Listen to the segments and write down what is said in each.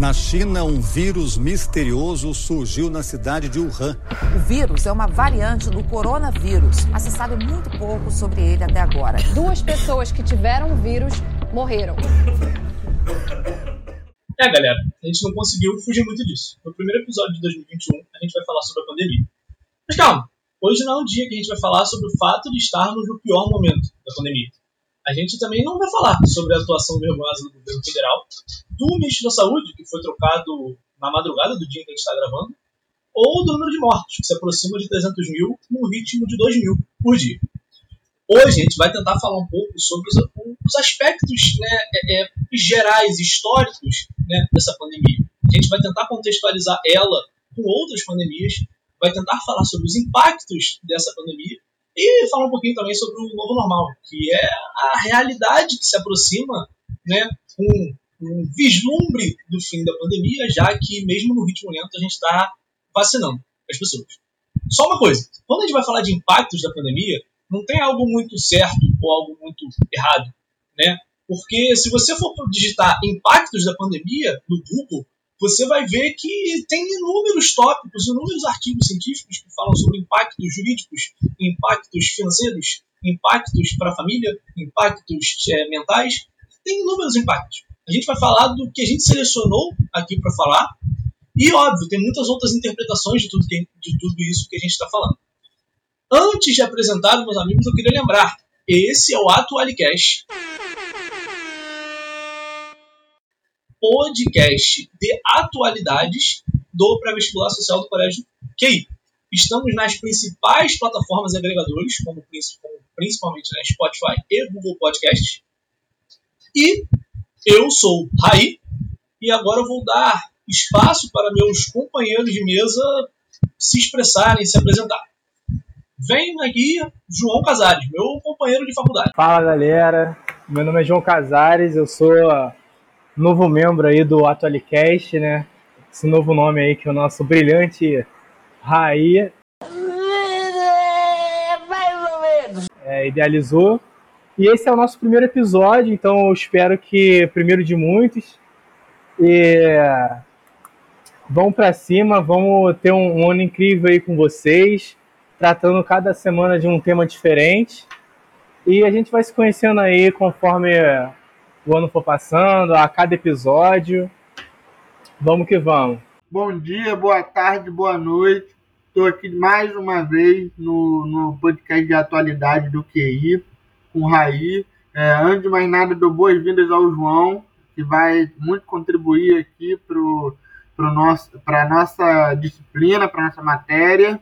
Na China, um vírus misterioso surgiu na cidade de Wuhan. O vírus é uma variante do coronavírus, mas se sabe muito pouco sobre ele até agora. Duas pessoas que tiveram o vírus morreram. É, galera, a gente não conseguiu fugir muito disso. No primeiro episódio de 2021, a gente vai falar sobre a pandemia. Mas calma, hoje não é um dia que a gente vai falar sobre o fato de estarmos no pior momento da pandemia. A gente também não vai falar sobre a atuação vergonhosa do governo federal, do ministro da Saúde, que foi trocado na madrugada do dia em que a gente está gravando, ou do número de mortos, que se aproxima de 300 mil, num ritmo de 2 mil por dia. Hoje a gente vai tentar falar um pouco sobre os, os aspectos né, é, é, gerais, históricos né, dessa pandemia. A gente vai tentar contextualizar ela com outras pandemias, vai tentar falar sobre os impactos dessa pandemia e falar um pouquinho também sobre o novo normal, que é a realidade que se aproxima né, com um vislumbre do fim da pandemia, já que mesmo no ritmo lento a gente está vacinando as pessoas. Só uma coisa, quando a gente vai falar de impactos da pandemia, não tem algo muito certo ou algo muito errado, né? Porque se você for digitar impactos da pandemia no Google, você vai ver que tem inúmeros tópicos, inúmeros artigos científicos que falam sobre impactos jurídicos, impactos financeiros, impactos para a família, impactos é, mentais. Tem inúmeros impactos. A gente vai falar do que a gente selecionou aqui para falar. E, óbvio, tem muitas outras interpretações de tudo, que, de tudo isso que a gente está falando. Antes de apresentar, meus amigos, eu queria lembrar: esse é o Atualicast. Podcast de atualidades do pré-vestibular social do Colégio QI. Estamos nas principais plataformas agregadores, como, principalmente na Spotify e Google Podcast. E eu sou Raí, e agora eu vou dar espaço para meus companheiros de mesa se expressarem, se apresentarem. Vem aqui João Casares, meu companheiro de faculdade. Fala galera, meu nome é João Casares, eu sou novo membro aí do Atualicast, né? Esse novo nome aí que é o nosso brilhante Raí é, idealizou. E esse é o nosso primeiro episódio, então eu espero que primeiro de muitos. E vamos para cima, vamos ter um, um ano incrível aí com vocês tratando cada semana de um tema diferente. E a gente vai se conhecendo aí conforme o ano for passando, a cada episódio. Vamos que vamos. Bom dia, boa tarde, boa noite. Estou aqui mais uma vez no, no podcast de atualidade do QI, com o Raí. É, antes de mais nada, dou boas-vindas ao João, que vai muito contribuir aqui para a nossa disciplina, para nossa matéria.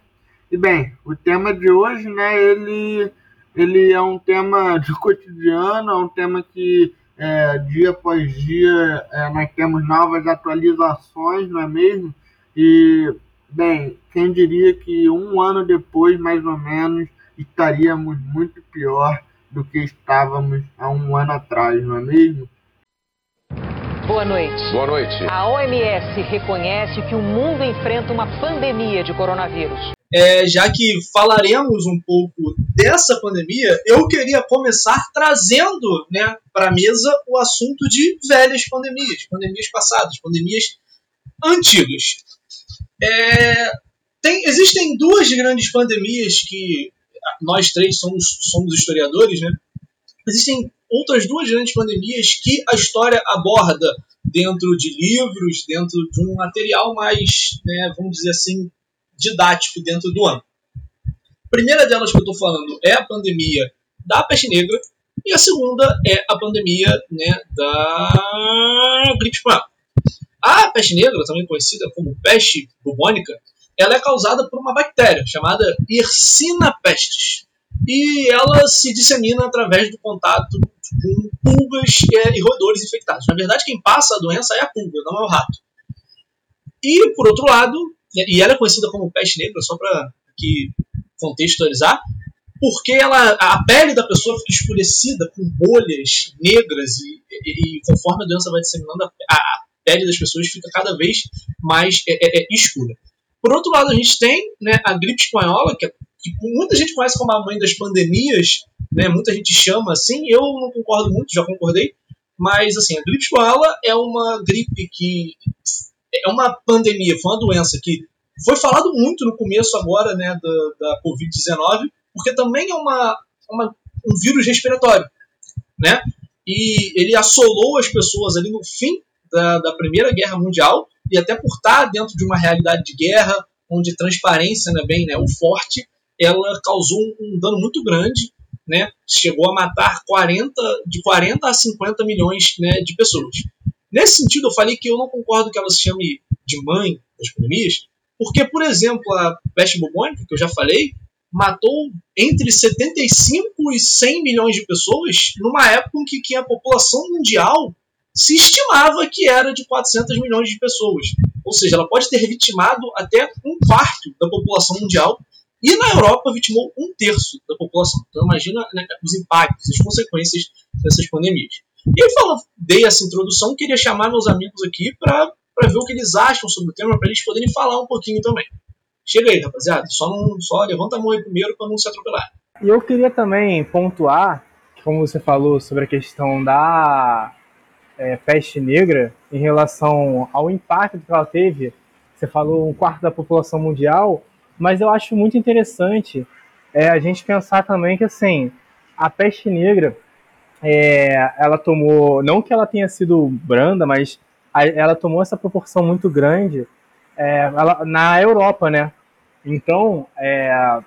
E bem, o tema de hoje, né, ele, ele é um tema de cotidiano, é um tema que é, dia após dia é, nós temos novas atualizações, não é mesmo? E, bem, quem diria que um ano depois, mais ou menos, estaríamos muito pior do que estávamos há um ano atrás, não é mesmo? Boa noite. Boa noite. A OMS reconhece que o mundo enfrenta uma pandemia de coronavírus é, já que falaremos um pouco dessa pandemia, eu queria começar trazendo né, para a mesa o assunto de velhas pandemias, pandemias passadas, pandemias antigas. É, tem, existem duas grandes pandemias que nós três somos, somos historiadores, né? Existem outras duas grandes pandemias que a história aborda dentro de livros, dentro de um material mais, né, vamos dizer assim, didático dentro do ano. A primeira delas que eu estou falando é a pandemia da peste negra e a segunda é a pandemia né, da gripe espanhola. A peste negra, também conhecida como peste bubônica, ela é causada por uma bactéria chamada Yersinia pestis. E ela se dissemina através do contato com pulgas e roedores infectados. Na verdade, quem passa a doença é a pulga, não é o rato. E, por outro lado, e ela é conhecida como peste negra, só para contextualizar, porque ela, a pele da pessoa fica escurecida com bolhas negras e, e, e conforme a doença vai disseminando, a, a, pele das pessoas fica cada vez mais é, é, é, escura. Por outro lado, a gente tem né, a gripe espanhola, que, é, que, muita gente conhece como a mãe das pandemias, né, muita gente chama assim, eu não concordo muito, já concordei, Mas, assim, a gripe espanhola é uma gripe que. É uma pandemia, foi uma doença que foi falado muito no começo agora, né, da, da Covid-19, porque também é uma, uma, um vírus respiratório, né? E ele assolou as pessoas ali no fim da, da Primeira Guerra Mundial, e até por estar dentro de uma realidade de guerra, onde transparência não é bem né, o forte, ela causou um, um dano muito grande né, chegou a matar 40, de 40 a 50 milhões né, de pessoas. Nesse sentido, eu falei que eu não concordo que ela se chame de mãe das pandemias, porque, por exemplo, a peste bubônica, que eu já falei, matou entre 75 e 100 milhões de pessoas numa época em que, a população mundial se estimava que era de 400 milhões de pessoas. Ou seja, ela pode ter vitimado até um quarto da população mundial e na Europa vitimou um terço da população. Então imagina né, os impactos, as consequências dessas pandemias. E eu falo, dei essa introdução, queria chamar meus amigos aqui para ver o que eles acham sobre o tema, para eles poderem falar um pouquinho também. Chega aí, rapaziada. Só, não, só levanta a mão aí primeiro para não se atropelar. E eu queria também pontuar, como você falou sobre a questão da é, peste negra, em relação ao impacto que ela teve. Você falou um quarto da população mundial mas eu acho muito interessante é, a gente pensar também que assim a peste negra é, ela tomou não que ela tenha sido branda, mas a, ela tomou essa proporção muito grande é, ela, na Europa, né? Então é,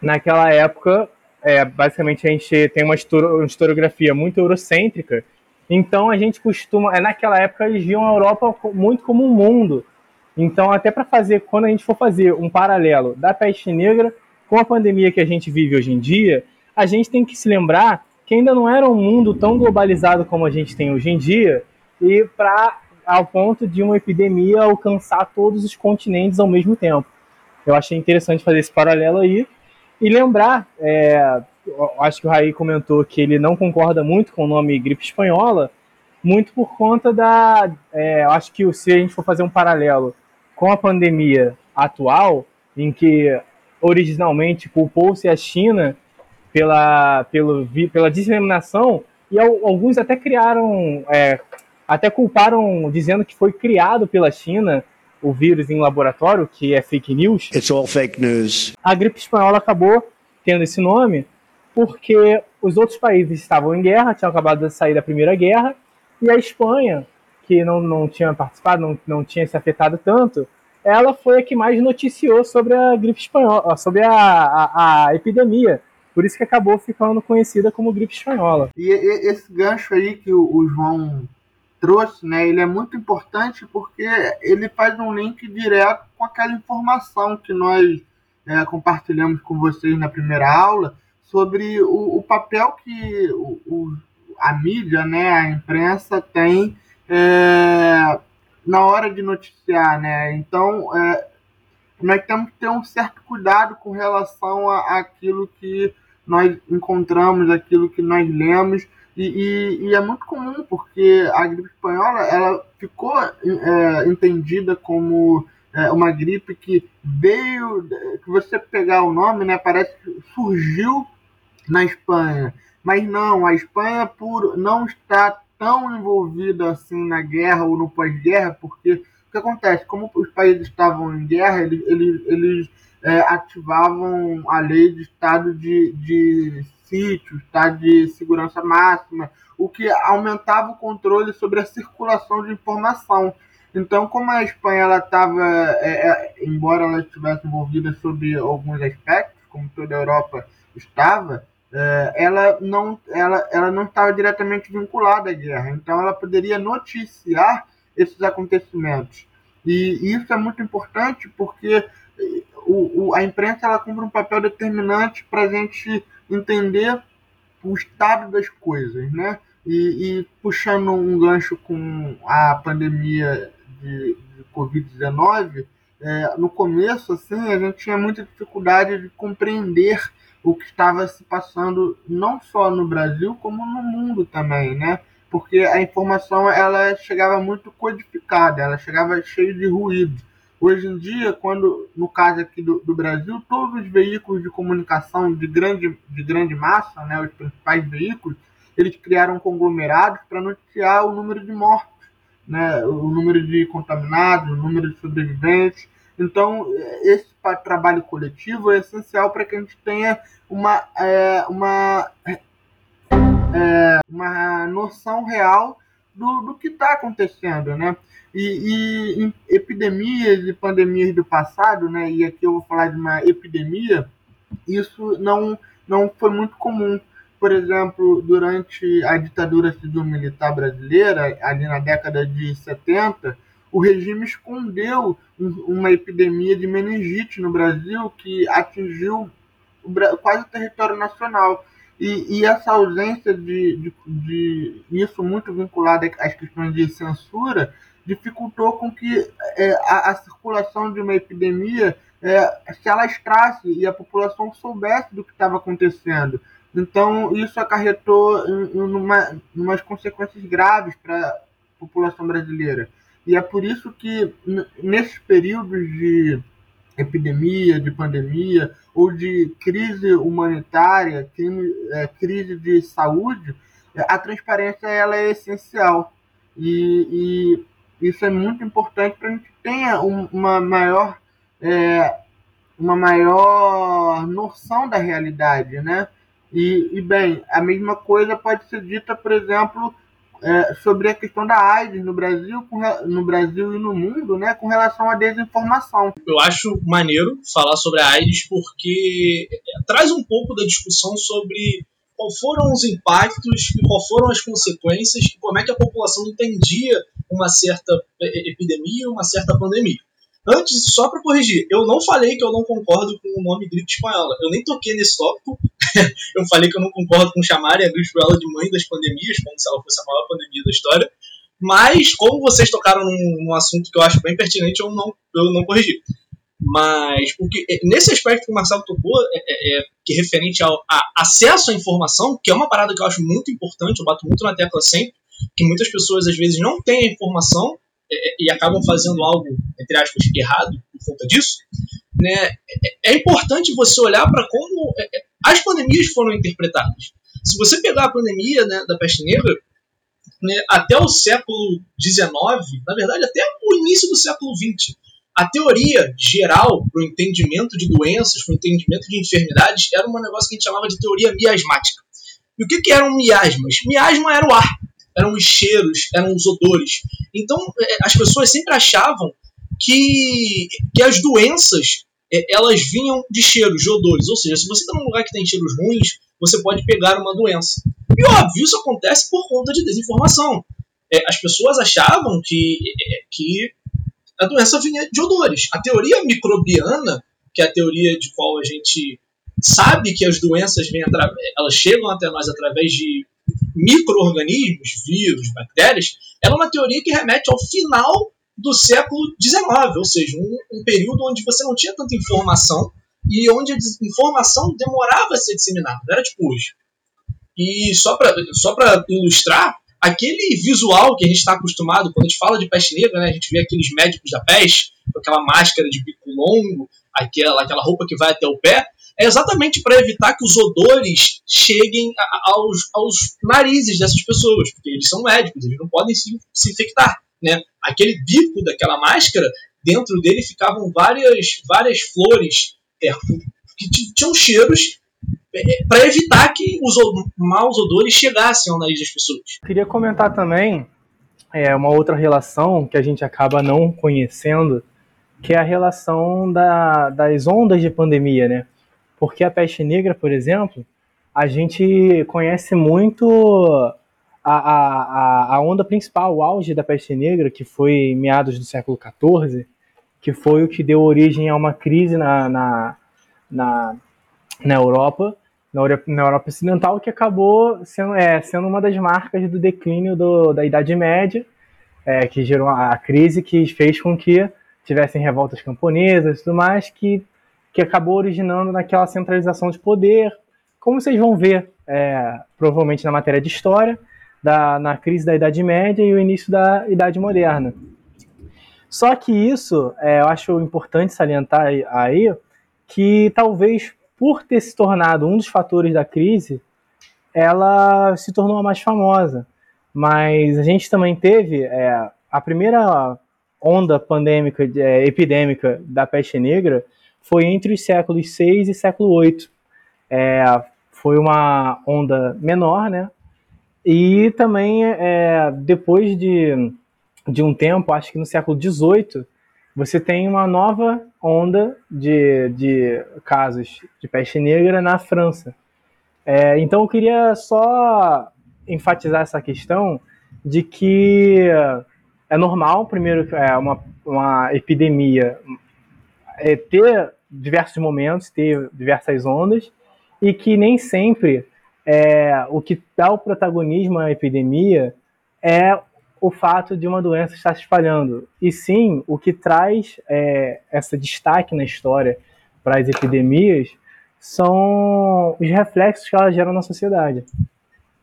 naquela época é, basicamente a gente tem uma, uma historiografia muito eurocêntrica então a gente costuma, é naquela época eles viam a Europa muito como um mundo. Então, até para fazer, quando a gente for fazer um paralelo da peste negra com a pandemia que a gente vive hoje em dia, a gente tem que se lembrar que ainda não era um mundo tão globalizado como a gente tem hoje em dia, e para ao ponto de uma epidemia alcançar todos os continentes ao mesmo tempo. Eu achei interessante fazer esse paralelo aí e lembrar, é, acho que o Raí comentou que ele não concorda muito com o nome gripe espanhola, muito por conta da, é, acho que se a gente for fazer um paralelo com a pandemia atual, em que originalmente culpou-se a China pela, pelo, pela disseminação, e alguns até criaram, é, até culparam dizendo que foi criado pela China o vírus em laboratório, que é fake news. It's all fake news. A gripe espanhola acabou tendo esse nome porque os outros países estavam em guerra, tinham acabado de sair da Primeira Guerra, e a Espanha que não, não tinha participado, não, não tinha se afetado tanto, ela foi a que mais noticiou sobre a gripe espanhola, sobre a, a, a epidemia. Por isso que acabou ficando conhecida como gripe espanhola. E, esse gancho aí que o, o, João trouxe, né, ele é muito importante porque ele faz um link direto com aquela informação que nós é, compartilhamos com vocês na primeira aula sobre o, o papel que o, o, a mídia, né, a imprensa tem é, na hora de noticiar, né? Então, é, nós temos que ter um certo cuidado com relação a, aquilo que nós encontramos, aquilo que nós lemos, e, e, e, é muito comum porque a gripe espanhola ela ficou é, entendida como é, uma gripe que veio, que você pegar o nome, né, parece que surgiu na Espanha, mas não, a Espanha por não estar tão envolvida assim na guerra ou no pós-guerra, porque o que acontece? Como os países estavam em guerra, eles, eles, eles é, ativavam a lei de estado de, de sítio, estado de segurança máxima, o que aumentava o controle sobre a circulação de informação. Então, como a Espanha estava, é, é, embora ela estivesse envolvida sobre alguns aspectos, como toda a Europa estava, é, ela não ela, ela não estava diretamente vinculada à guerra, então ela poderia noticiar esses acontecimentos. E isso é muito importante porque o, o, a imprensa ela cumpre um papel determinante para a gente entender o estado das coisas, né? E, e puxando um gancho com a pandemia de, de Covid-19, é, no começo, assim, a gente tinha muita dificuldade de compreender o que estava se passando não só no Brasil como no mundo também, né? Porque a informação ela chegava muito codificada, ela chegava cheia de ruído. Hoje em dia, quando no caso aqui do, do Brasil, todos os veículos de comunicação de grande, de grande massa, né, os principais veículos, eles criaram conglomerados para noticiar o número de mortos, né, o número de contaminados, o número de sobreviventes. Então, esse trabalho coletivo é essencial para que a gente tenha uma, é, uma, é, uma noção real do, do que está acontecendo, né? E, e em epidemias e pandemias do passado, né? E aqui eu vou falar de uma epidemia, isso não, não foi muito comum. Por exemplo, durante a ditadura civil-militar brasileira, ali na década de 70, o regime escondeu uma epidemia de meningite no Brasil que atingiu quase o território nacional. E, e essa ausência de, de, de, isso muito vinculado às questões de censura dificultou com que é, a, a, circulação de uma epidemia é, se alastrasse e a população soubesse do que estava acontecendo. Então, isso acarretou em, em uma, umas consequências graves para a população brasileira. E é por isso que, nesses períodos de epidemia, de pandemia ou de crise humanitária, é, crise de saúde, a transparência ela é essencial. E, e isso é muito importante para a gente tenha uma maior é, uma maior noção da realidade, né? E, e, bem, a mesma coisa pode ser dita, por exemplo, é, sobre a questão da AIDS no Brasil, no Brasil e no mundo, né, com relação à desinformação. Eu acho maneiro falar sobre a AIDS porque é, traz um pouco da discussão sobre qual foram os impactos e qual foram as consequências e como é que a população entendia uma certa é, epidemia, uma certa pandemia. Antes, só para corrigir, eu não falei que eu não concordo com o nome gripe espanhola. Eu nem toquei nesse tópico. eu falei que eu não concordo com chamarem a gripe espanhola de mãe das pandemias, como se ela fosse a maior pandemia da história. Mas, como vocês tocaram num, num assunto que eu acho bem pertinente, eu não, eu não corrigi. Mas, porque, é, nesse aspecto que o Marcelo tocou, é, é, é, que é referente ao acesso à informação, que é uma parada que eu acho muito importante, eu bato muito na tecla sempre, que muitas pessoas às vezes não têm a informação e acabam fazendo algo, entre aspas, errado por conta disso, né, é, é importante você olhar para como é, as pandemias foram interpretadas. Se você pegar a pandemia né, da peste negra, né, até o século XIX, na verdade, até o início do século XX, a teoria geral para o entendimento de doenças, para o entendimento de enfermidades, era um negócio que a gente chamava de teoria miasmática. E o que, que eram miasmas? Miasma era o ar eram os cheiros, eram os odores. Então, é, as pessoas sempre achavam que, que as doenças é, elas vinham de cheiros, de odores. Ou seja, se você está num lugar que tem cheiros ruins, você pode pegar uma doença. E óbvio, isso acontece por conta de desinformação. É, as pessoas achavam que, que a doença vinha de odores. A teoria microbiana, que é a teoria de qual a gente sabe que as doenças vêm elas chegam até nós através de micro-organismos, vírus, bactérias, ela é uma teoria que remete ao final do século XIX, ou seja, um, um período onde você não tinha tanta informação e onde a informação demorava a ser disseminada, não era tipo hoje. E só para só ilustrar, aquele visual que a gente está acostumado, quando a gente fala de peste negra, né, a gente vê aqueles médicos da peste, com aquela máscara de bico longo, aquela, aquela roupa que vai até o pé, é exatamente para evitar que os odores cheguem aos, aos narizes dessas pessoas, porque eles são médicos, eles não podem se, se infectar. Né? Aquele bico daquela máscara, dentro dele ficavam várias, várias flores é, que tinham cheiros é, para evitar que os maus odores chegassem ao nariz das pessoas. Queria comentar também é, uma outra relação que a gente acaba não conhecendo, que é a relação da, das ondas de pandemia, né? Porque a peste negra, por exemplo, a gente conhece muito a, a, a onda principal, o auge da peste negra, que foi em meados do século XIV, que foi o que deu origem a uma crise na, na, na, na Europa, na, na Europa Ocidental, que acabou sendo, é, sendo uma das marcas do declínio do, da Idade Média, é, que gerou a, crise que fez com que tivessem revoltas camponesas e tudo mais, que que acabou originando naquela centralização de poder, como vocês vão ver, é, provavelmente na matéria de história, da, na crise da Idade Média e o início da Idade Moderna. Só que isso, é, eu acho importante salientar aí, que talvez por ter se tornado um dos fatores da crise, ela se tornou a mais famosa. Mas a gente também teve é, a primeira onda pandêmica, é, epidêmica da peste negra foi entre os séculos 6 e século 8. É, foi uma onda menor, né? E também, é, depois de, de um tempo, acho que no século 18, você tem uma nova onda de, de casos de peste negra na França. É, então eu queria só enfatizar essa questão de que é normal, primeiro, é uma, uma epidemia é, ter diversos momentos, ter diversas ondas, e que nem sempre é, o que dá o protagonismo à epidemia é o fato de uma doença estar se espalhando, e sim o que traz é, esse destaque na história para as epidemias são os reflexos que elas geram na sociedade.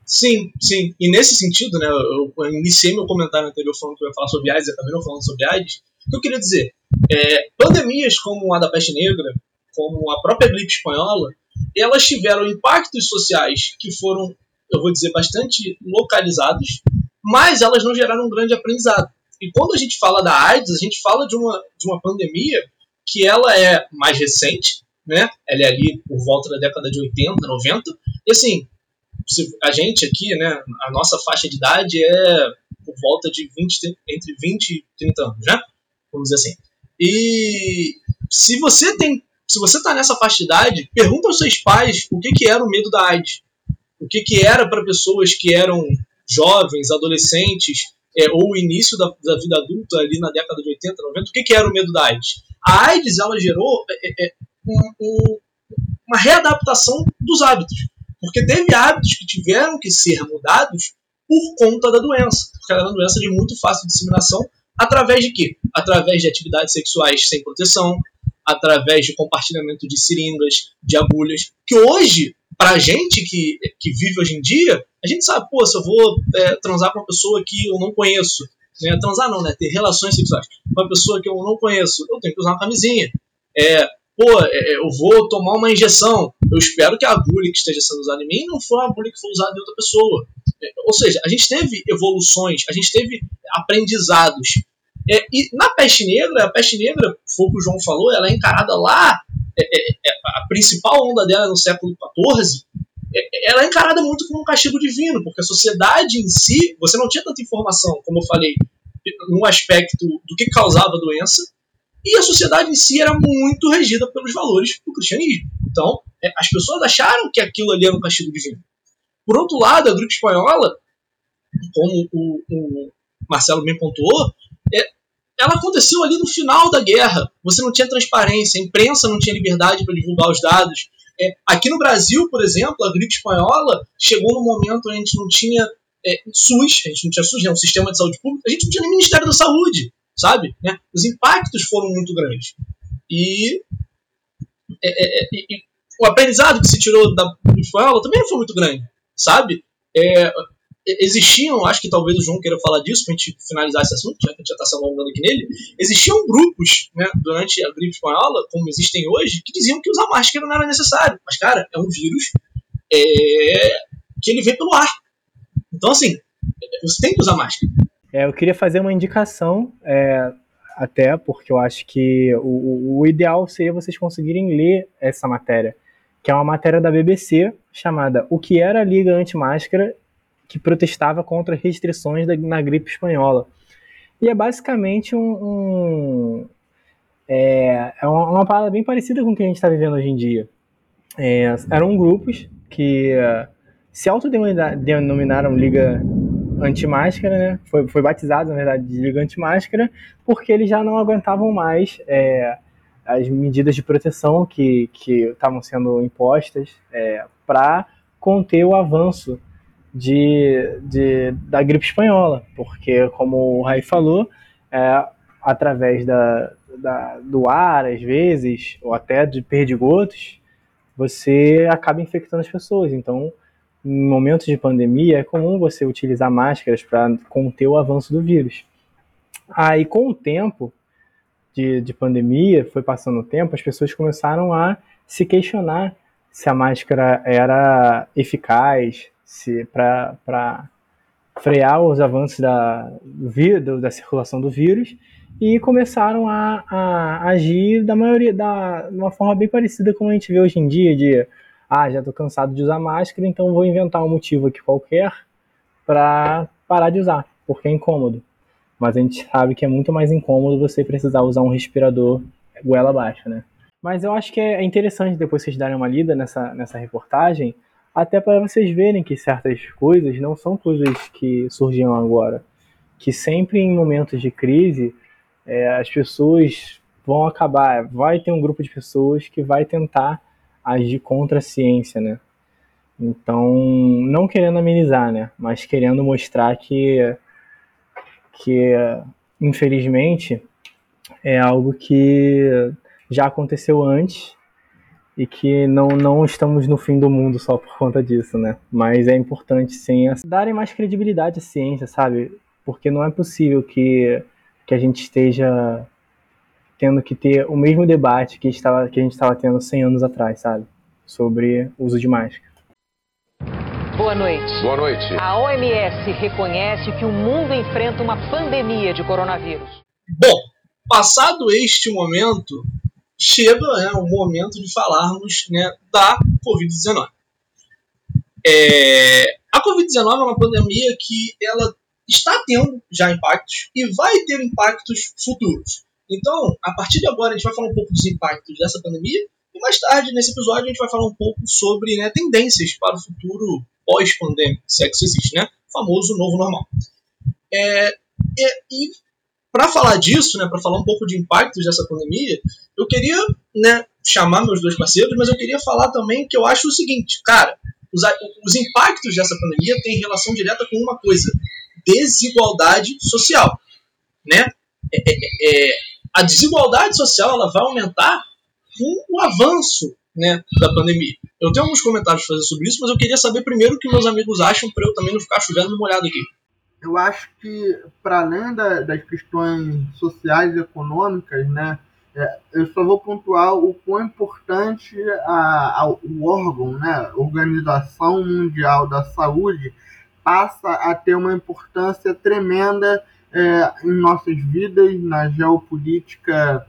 Sim, sim. E nesse sentido, né, eu, eu iniciei meu comentário anterior falando que eu ia falar sobre AIDS, e acabei não falando sobre AIDS. O que eu queria dizer? É, pandemias como a da peste negra, como a própria gripe espanhola, elas tiveram impactos sociais que foram, eu vou dizer, bastante localizados, mas elas não geraram um grande aprendizado. E quando a gente fala da AIDS, a gente fala de uma, de uma pandemia que ela é mais recente, né? Ela é ali por volta da década de 80, 90. E assim, a gente aqui, né, a nossa faixa de idade é por volta de 20, entre 20 e 30 anos, né? Vamos dizer assim. E se você tem, se você está nessa faixa de idade, pergunta aos seus pais o que, que era o medo da AIDS. O que, que era para pessoas que eram jovens, adolescentes, é, ou o início da, da, vida adulta ali na década de 80, 90, o que, que era o medo da AIDS? A AIDS ela gerou é, é, um, um, uma readaptação dos hábitos. Porque teve hábitos que tiveram que ser mudados por conta da doença. Porque era uma doença de muito fácil disseminação. Através de quê? Através de atividades sexuais sem proteção, através de compartilhamento de seringas, de agulhas. Que hoje, pra gente que, que vive hoje em dia, a gente sabe, pô, se eu vou é, transar com uma pessoa que eu não conheço, né? transar não, né? Ter relações sexuais com uma pessoa que eu não conheço, eu tenho que usar uma camisinha. É, pô, é, é, eu vou tomar uma injeção, eu espero que a agulha que esteja sendo usada em mim não for a agulha que foi usada em outra pessoa. É, ou seja, a gente teve evoluções, a gente teve aprendizados. É, e na peste negra, a peste negra, foi o que o João falou, ela é encarada lá, é, é, a principal onda dela no século XIV, ela é encarada muito como um castigo divino, porque a sociedade em si, você não tinha tanta informação, como eu falei, no aspecto do que causava a doença, e a sociedade em si era muito regida pelos valores do cristianismo. Então, é, as pessoas acharam que aquilo ali era um castigo divino. Por outro lado, a gripe espanhola, como o, o Marcelo bem pontuou, é, ela aconteceu ali no final da guerra. Você não tinha transparência, a imprensa não tinha liberdade para divulgar os dados. É, aqui no Brasil, por exemplo, a gripe espanhola chegou num momento onde a gente não tinha é, SUS, a gente não tinha SUS, né, um sistema de saúde pública, a gente não tinha nem Ministério da Saúde sabe? Né? Os impactos foram muito grandes. E, é, é, é e, o aprendizado que se tirou da escola também foi muito grande, sabe? É, existiam, acho que talvez o João queira falar disso para a gente finalizar esse assunto, já que a gente já está se alongando aqui nele. Existiam grupos né, durante a gripe espanhola, como existem hoje, que diziam que usar máscara não era necessário. Mas, cara, é um vírus é, que ele vem pelo ar. Então, assim, você tem que usar máscara. É, eu queria fazer uma indicação, é, até porque eu acho que o, o, ideal seria vocês conseguirem ler essa matéria, que é uma matéria da BBC chamada O que era a Liga Anti-Máscara que protestava contra restrições da, na gripe espanhola. E é basicamente um, um é, é uma, uma parada bem parecida com o que a gente está vivendo hoje em dia. É, eram grupos que uh, se autodenominaram Liga anti-máscara, né? Foi, foi batizado, na verdade, de Liga Anti-Máscara, porque eles já não aguentavam mais é, as medidas de proteção que estavam sendo impostas é, para conter o avanço de, de, da gripe espanhola, porque, como o Rai falou, é, através da, da, do ar, às vezes, ou até de perdigotos, você acaba infectando as pessoas. Então, em momentos de pandemia, é comum você utilizar máscaras para conter o avanço do vírus. Aí, com o tempo de, de pandemia, foi passando o tempo, as pessoas começaram a se questionar se a máscara era eficaz, para frear os avanços da, do, da circulação do vírus e começaram a, a agir da maioria da uma forma bem parecida com a gente vê hoje em dia de ah já estou cansado de usar máscara então vou inventar um motivo aqui qualquer para parar de usar porque é incômodo. Mas a gente sabe que é muito mais incômodo você precisar usar um respirador goela abaixo né? Mas eu acho que é interessante depois vocês darem uma lida nessa nessa reportagem até para vocês verem que certas coisas não são coisas que surgiram agora que sempre em momentos de crise é, as pessoas vão acabar, vai ter um grupo de pessoas que vai tentar agir contra a ciência, né? Então, não querendo amenizar, né? Mas querendo mostrar que, que infelizmente, é algo que já aconteceu antes e que não, não estamos no fim do mundo só por conta disso, né? Mas é importante, sim, darem mais credibilidade à ciência, sabe? Porque não é possível que que a gente esteja tendo que ter o mesmo debate que, estava, que a gente estava tendo 100 anos atrás, sabe? Sobre o uso de máscara. Boa noite. Boa noite. A OMS reconhece que o mundo enfrenta uma pandemia de coronavírus. Bom, passado este momento, chega né, o momento de falarmos né, da Covid-19. É, a Covid-19 é uma pandemia que ela está tendo já impactos e vai ter impactos futuros. Então, a partir de agora, a gente vai falar um pouco dos impactos dessa pandemia e mais tarde, nesse episódio, a gente vai falar um pouco sobre né, tendências para o futuro pós-pandêmico, se é que isso existe, né? O famoso novo normal. É, é, e para falar disso, né, para falar um pouco de impactos dessa pandemia, eu queria né, chamar meus dois parceiros, mas eu queria falar também que eu acho o seguinte, cara, os, os impactos dessa pandemia têm relação direta com uma coisa, desigualdade social, né? É, é, é, é, a desigualdade social ela vai aumentar com o avanço né, da pandemia. Eu tenho alguns comentários para fazer sobre isso, mas eu queria saber primeiro o que meus amigos acham para eu também não ficar chovendo molhado aqui. Eu acho que, para além da, das questões sociais e econômicas, né, é, eu só vou pontuar o quão importante a, a, o órgão, né, Organização Mundial da Saúde, passa a ter uma importância tremenda é, em nossas vidas, na geopolítica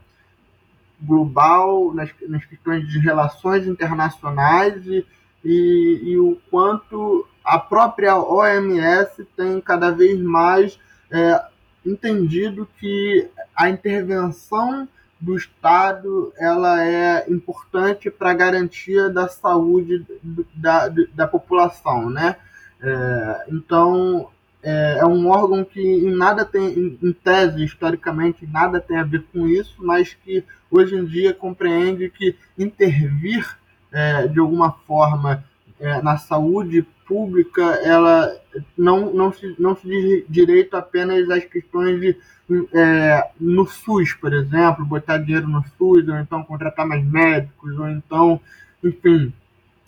global, nas, nas questões de relações internacionais e, e, e, o quanto a própria OMS tem cada vez mais é, entendido que a intervenção do Estado ela é importante para a garantia da saúde da, da população, né? É, então, é, é, um órgão que em nada tem, em, em, tese, historicamente, nada tem a ver com isso, mas que hoje em dia compreende que intervir é, de alguma forma é, na saúde pública, ela não, não, se, não se diz direito apenas às questões de é, no SUS, por exemplo, botar dinheiro no SUS, ou então contratar mais médicos, ou então, enfim,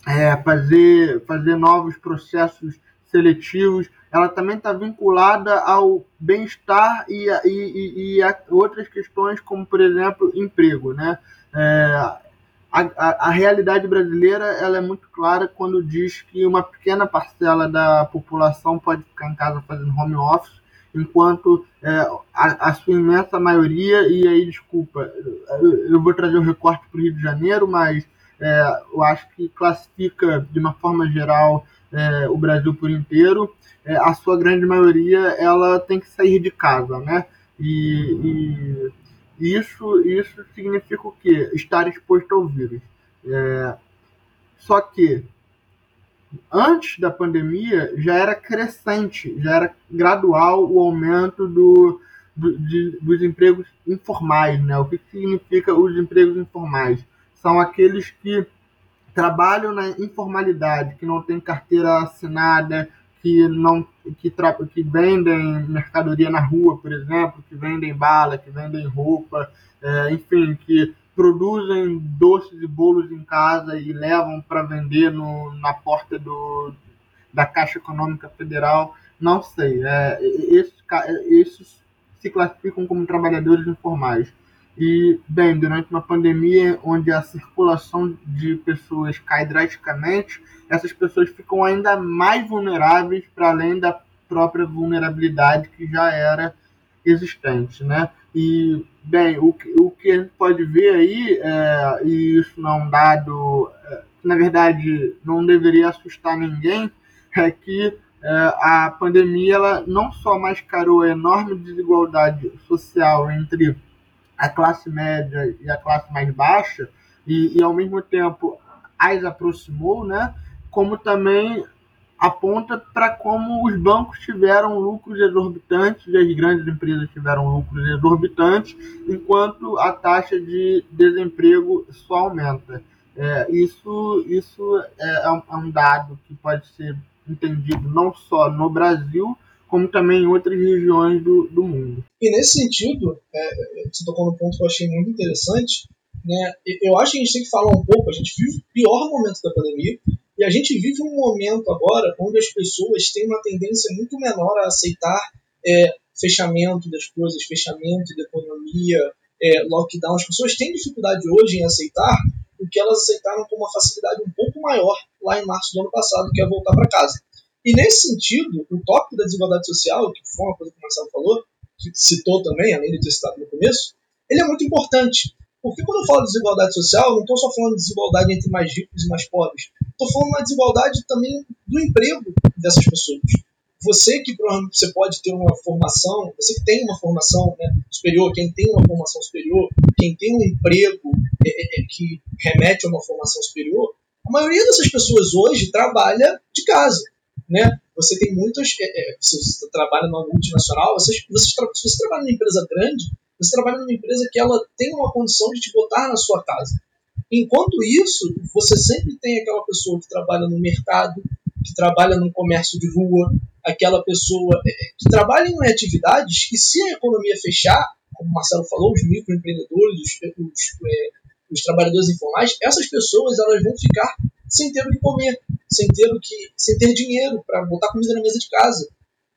é, fazer, fazer novos processos seletivos, ela também está vinculada ao bem-estar e, e, e, e, a outras questões, como, por exemplo, emprego. Né? É, a, a, realidade brasileira ela é muito clara quando diz que uma pequena parcela da população pode ficar em casa fazendo home office, enquanto é, a, a, sua imensa maioria, e aí, desculpa, eu, eu vou trazer o um recorte para o Rio de Janeiro, mas é, eu acho que classifica de uma forma geral é, o Brasil por inteiro, é, a sua grande maioria ela tem que sair de casa, né? E, e isso, isso significa o quê? Estar exposto ao vírus. É, só que antes da pandemia já era crescente, já era gradual o aumento do, do de, dos empregos informais, né? O que significa os empregos informais? São aqueles que trabalham na informalidade, que não tem carteira assinada, que não que, tra, que vendem mercadoria na rua, por exemplo, que vendem bala, que vendem roupa, é, enfim, que produzem doces e bolos em casa e levam para vender no, na porta do, da Caixa Econômica Federal. Não sei. É, esses, esses se classificam como trabalhadores informais. E, bem, durante uma pandemia onde a circulação de pessoas cai drasticamente, essas pessoas ficam ainda mais vulneráveis para além da própria vulnerabilidade que já era existente, né? E, bem, o, o que a gente pode ver aí, é, e isso não é um dado, é, na verdade, não deveria assustar ninguém, é que é, a pandemia ela não só mascarou a enorme desigualdade social entre a classe média e a classe mais baixa, e, e ao mesmo tempo as aproximou, né? Como também aponta para como os bancos tiveram lucros exorbitantes e as grandes empresas tiveram lucros exorbitantes, enquanto a taxa de desemprego só aumenta. É, isso isso é, é um dado que pode ser entendido não só no Brasil, como também em outras regiões do, do mundo. E nesse sentido, é, você tocou no ponto que eu achei muito interessante, né, eu acho que a gente tem que falar um pouco, a gente vive o pior momento da pandemia, e a gente vive um momento agora onde as pessoas têm uma tendência muito menor a aceitar é, fechamento das coisas, fechamento da economia, é, lockdown. As pessoas têm dificuldade hoje em aceitar o que elas aceitaram com uma facilidade um pouco maior lá em março do ano passado, que é voltar para casa. E nesse sentido, o tópico da desigualdade social, que foi uma coisa que o Marcelo falou, que citou também, além de ter citado no começo, ele é muito importante. Porque quando eu falo de desigualdade social, não estou só falando de desigualdade entre mais ricos e mais pobres. Estou falando da desigualdade também do emprego dessas pessoas. Você que provavelmente você pode ter uma formação, você que tem uma formação né, superior, quem tem uma formação superior, quem tem um emprego é, é, é que remete a uma formação superior, a maioria dessas pessoas hoje trabalha de casa. Né? Você tem muitas. É, é, você trabalha numa multinacional, você, você, se você trabalha numa empresa grande, você trabalha numa empresa que ela tem uma condição de te botar na sua casa. Enquanto isso, você sempre tem aquela pessoa que trabalha no mercado, que trabalha no comércio de rua, aquela pessoa é, que trabalha em atividades que, se a economia fechar, como o Marcelo falou, os microempreendedores, os, os, é, os trabalhadores informais, essas pessoas elas vão ficar sem ter o que comer, sem ter, o que, sem ter dinheiro para botar comida na mesa de casa.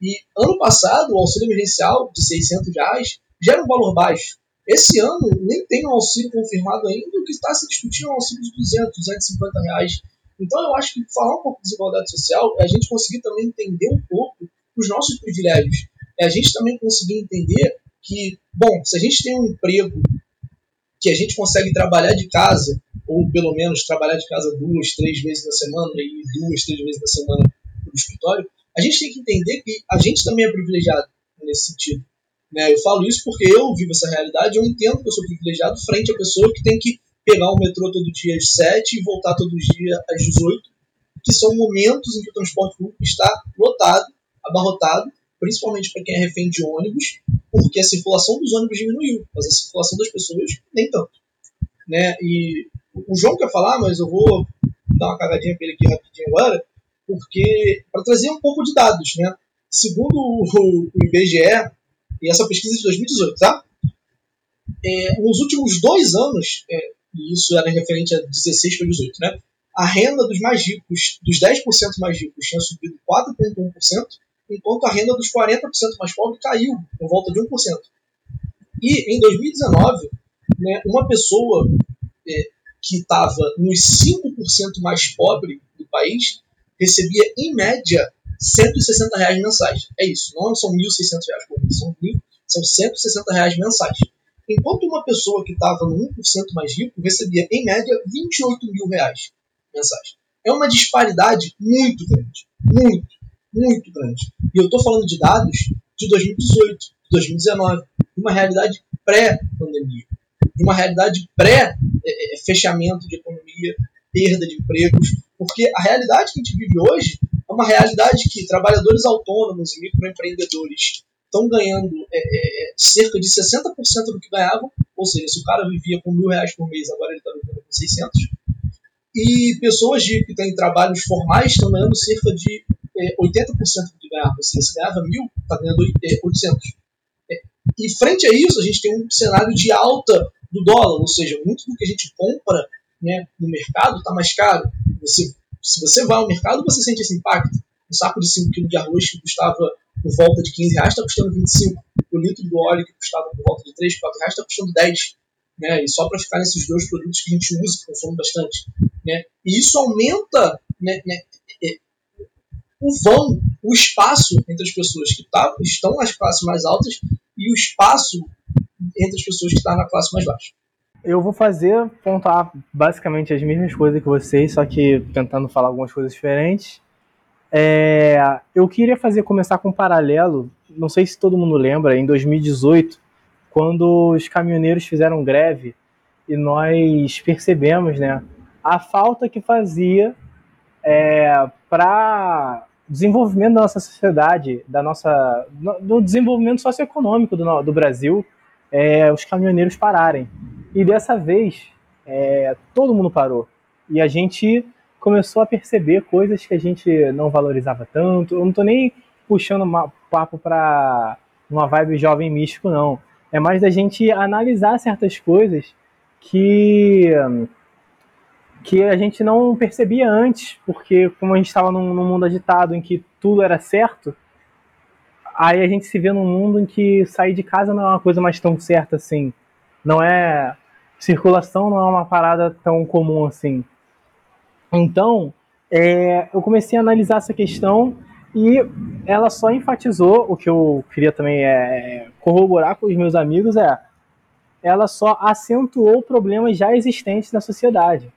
E ano passado, o auxílio emergencial de 600 reais já era um valor baixo. Esse ano nem tem um auxílio confirmado ainda, o que está se discutindo é um auxílio de 200, 250 reais. Então eu acho que falar um pouco de desigualdade social é a gente conseguir também entender um pouco os nossos privilégios. É a gente também conseguir entender que, bom, se a gente tem um emprego que a gente consegue trabalhar de casa, ou pelo menos trabalhar de casa duas, três vezes na semana e duas, três vezes na semana no escritório, a gente tem que entender que a gente também é privilegiado nesse sentido. Né? Eu falo isso porque eu vivo essa realidade, eu entendo que eu sou privilegiado frente à pessoa que tem que pegar o metrô todo dia às 7 e voltar todo dia às 18, que são momentos em que o transporte público está lotado, abarrotado, principalmente para quem é refém de ônibus, porque a circulação dos ônibus diminuiu, mas a circulação das pessoas nem tanto. Né? E o João quer falar, mas eu vou dar uma cagadinha para ele aqui rapidinho agora, porque para trazer um pouco de dados, né? Segundo o, IBGE, e essa pesquisa é de 2018, tá? É, nos últimos dois anos, é, e isso era referente a 16 para 18, né? A renda dos mais ricos, dos 10% mais ricos, tinha subido 4,1%, enquanto a renda dos 40% mais pobres caiu por volta de 1%. E em 2019, né, uma pessoa é, que estava nos 5% mais pobre do país recebia, em média, 160 reais mensais. É isso, não são 1.600 reais por mês, são, são 160 reais mensais. Enquanto uma pessoa que estava no 1% mais rico recebia, em média, 28 mil reais mensais. É uma disparidade muito grande. Muito, muito grande. E eu estou falando de dados de 2018, 2019, de uma realidade pré-pandemia, de uma realidade pré-fechamento de economia, perda de empregos, porque a realidade que a gente vive hoje é uma realidade que trabalhadores autônomos e microempreendedores estão ganhando é, é, cerca de 60% do que ganhavam, ou seja, se o cara vivia com mil reais por mês, agora ele está vivendo com 600. E pessoas de, que têm trabalhos formais estão ganhando cerca de é, 80% do que ganhavam, ou seja, se ganhava mil, está ganhando 800. É, é, e frente a isso, a gente tem um cenário de alta do dólar, ou seja, muito do que a gente compra né, no mercado está mais caro. Você, se você vai ao mercado, você sente esse impacto. Um saco de 5 kg de arroz que custava por volta de 15 reais está custando 25. O litro do óleo que custava por volta de 3, 4 reais está custando 10. né? E só para ficar nesses dois produtos que a gente usa, que consome bastante, né? E isso aumenta, né, né, é, o vão, o espaço entre as pessoas que tá, estão nas classes mais altas e o espaço entre as pessoas que estão na classe mais baixa. Eu vou fazer, pontuar basicamente as mesmas coisas que vocês, só que tentando falar algumas coisas diferentes. É, eu queria fazer começar com um paralelo, não sei se todo mundo lembra, em 2018, quando os caminhoneiros fizeram greve e nós percebemos né, a falta que fazia é, para desenvolvimento da nossa sociedade, da nossa, do desenvolvimento socioeconômico do, do Brasil, é, os caminhoneiros pararem. E dessa vez, é, todo mundo parou. E a gente começou a perceber coisas que a gente não valorizava tanto. Eu não estou nem puxando uma, papo para uma vibe jovem místico, não. É mais da gente analisar certas coisas que que a gente não percebia antes, porque como a gente estava num, num, mundo agitado em que tudo era certo, aí a gente se vê num mundo em que sair de casa não é uma coisa mais tão certa assim. Não é circulação não é uma parada tão comum assim. Então, é, eu comecei a analisar essa questão e ela só enfatizou o que eu queria também é, corroborar com os meus amigos é ela só acentuou problemas já existentes na sociedade.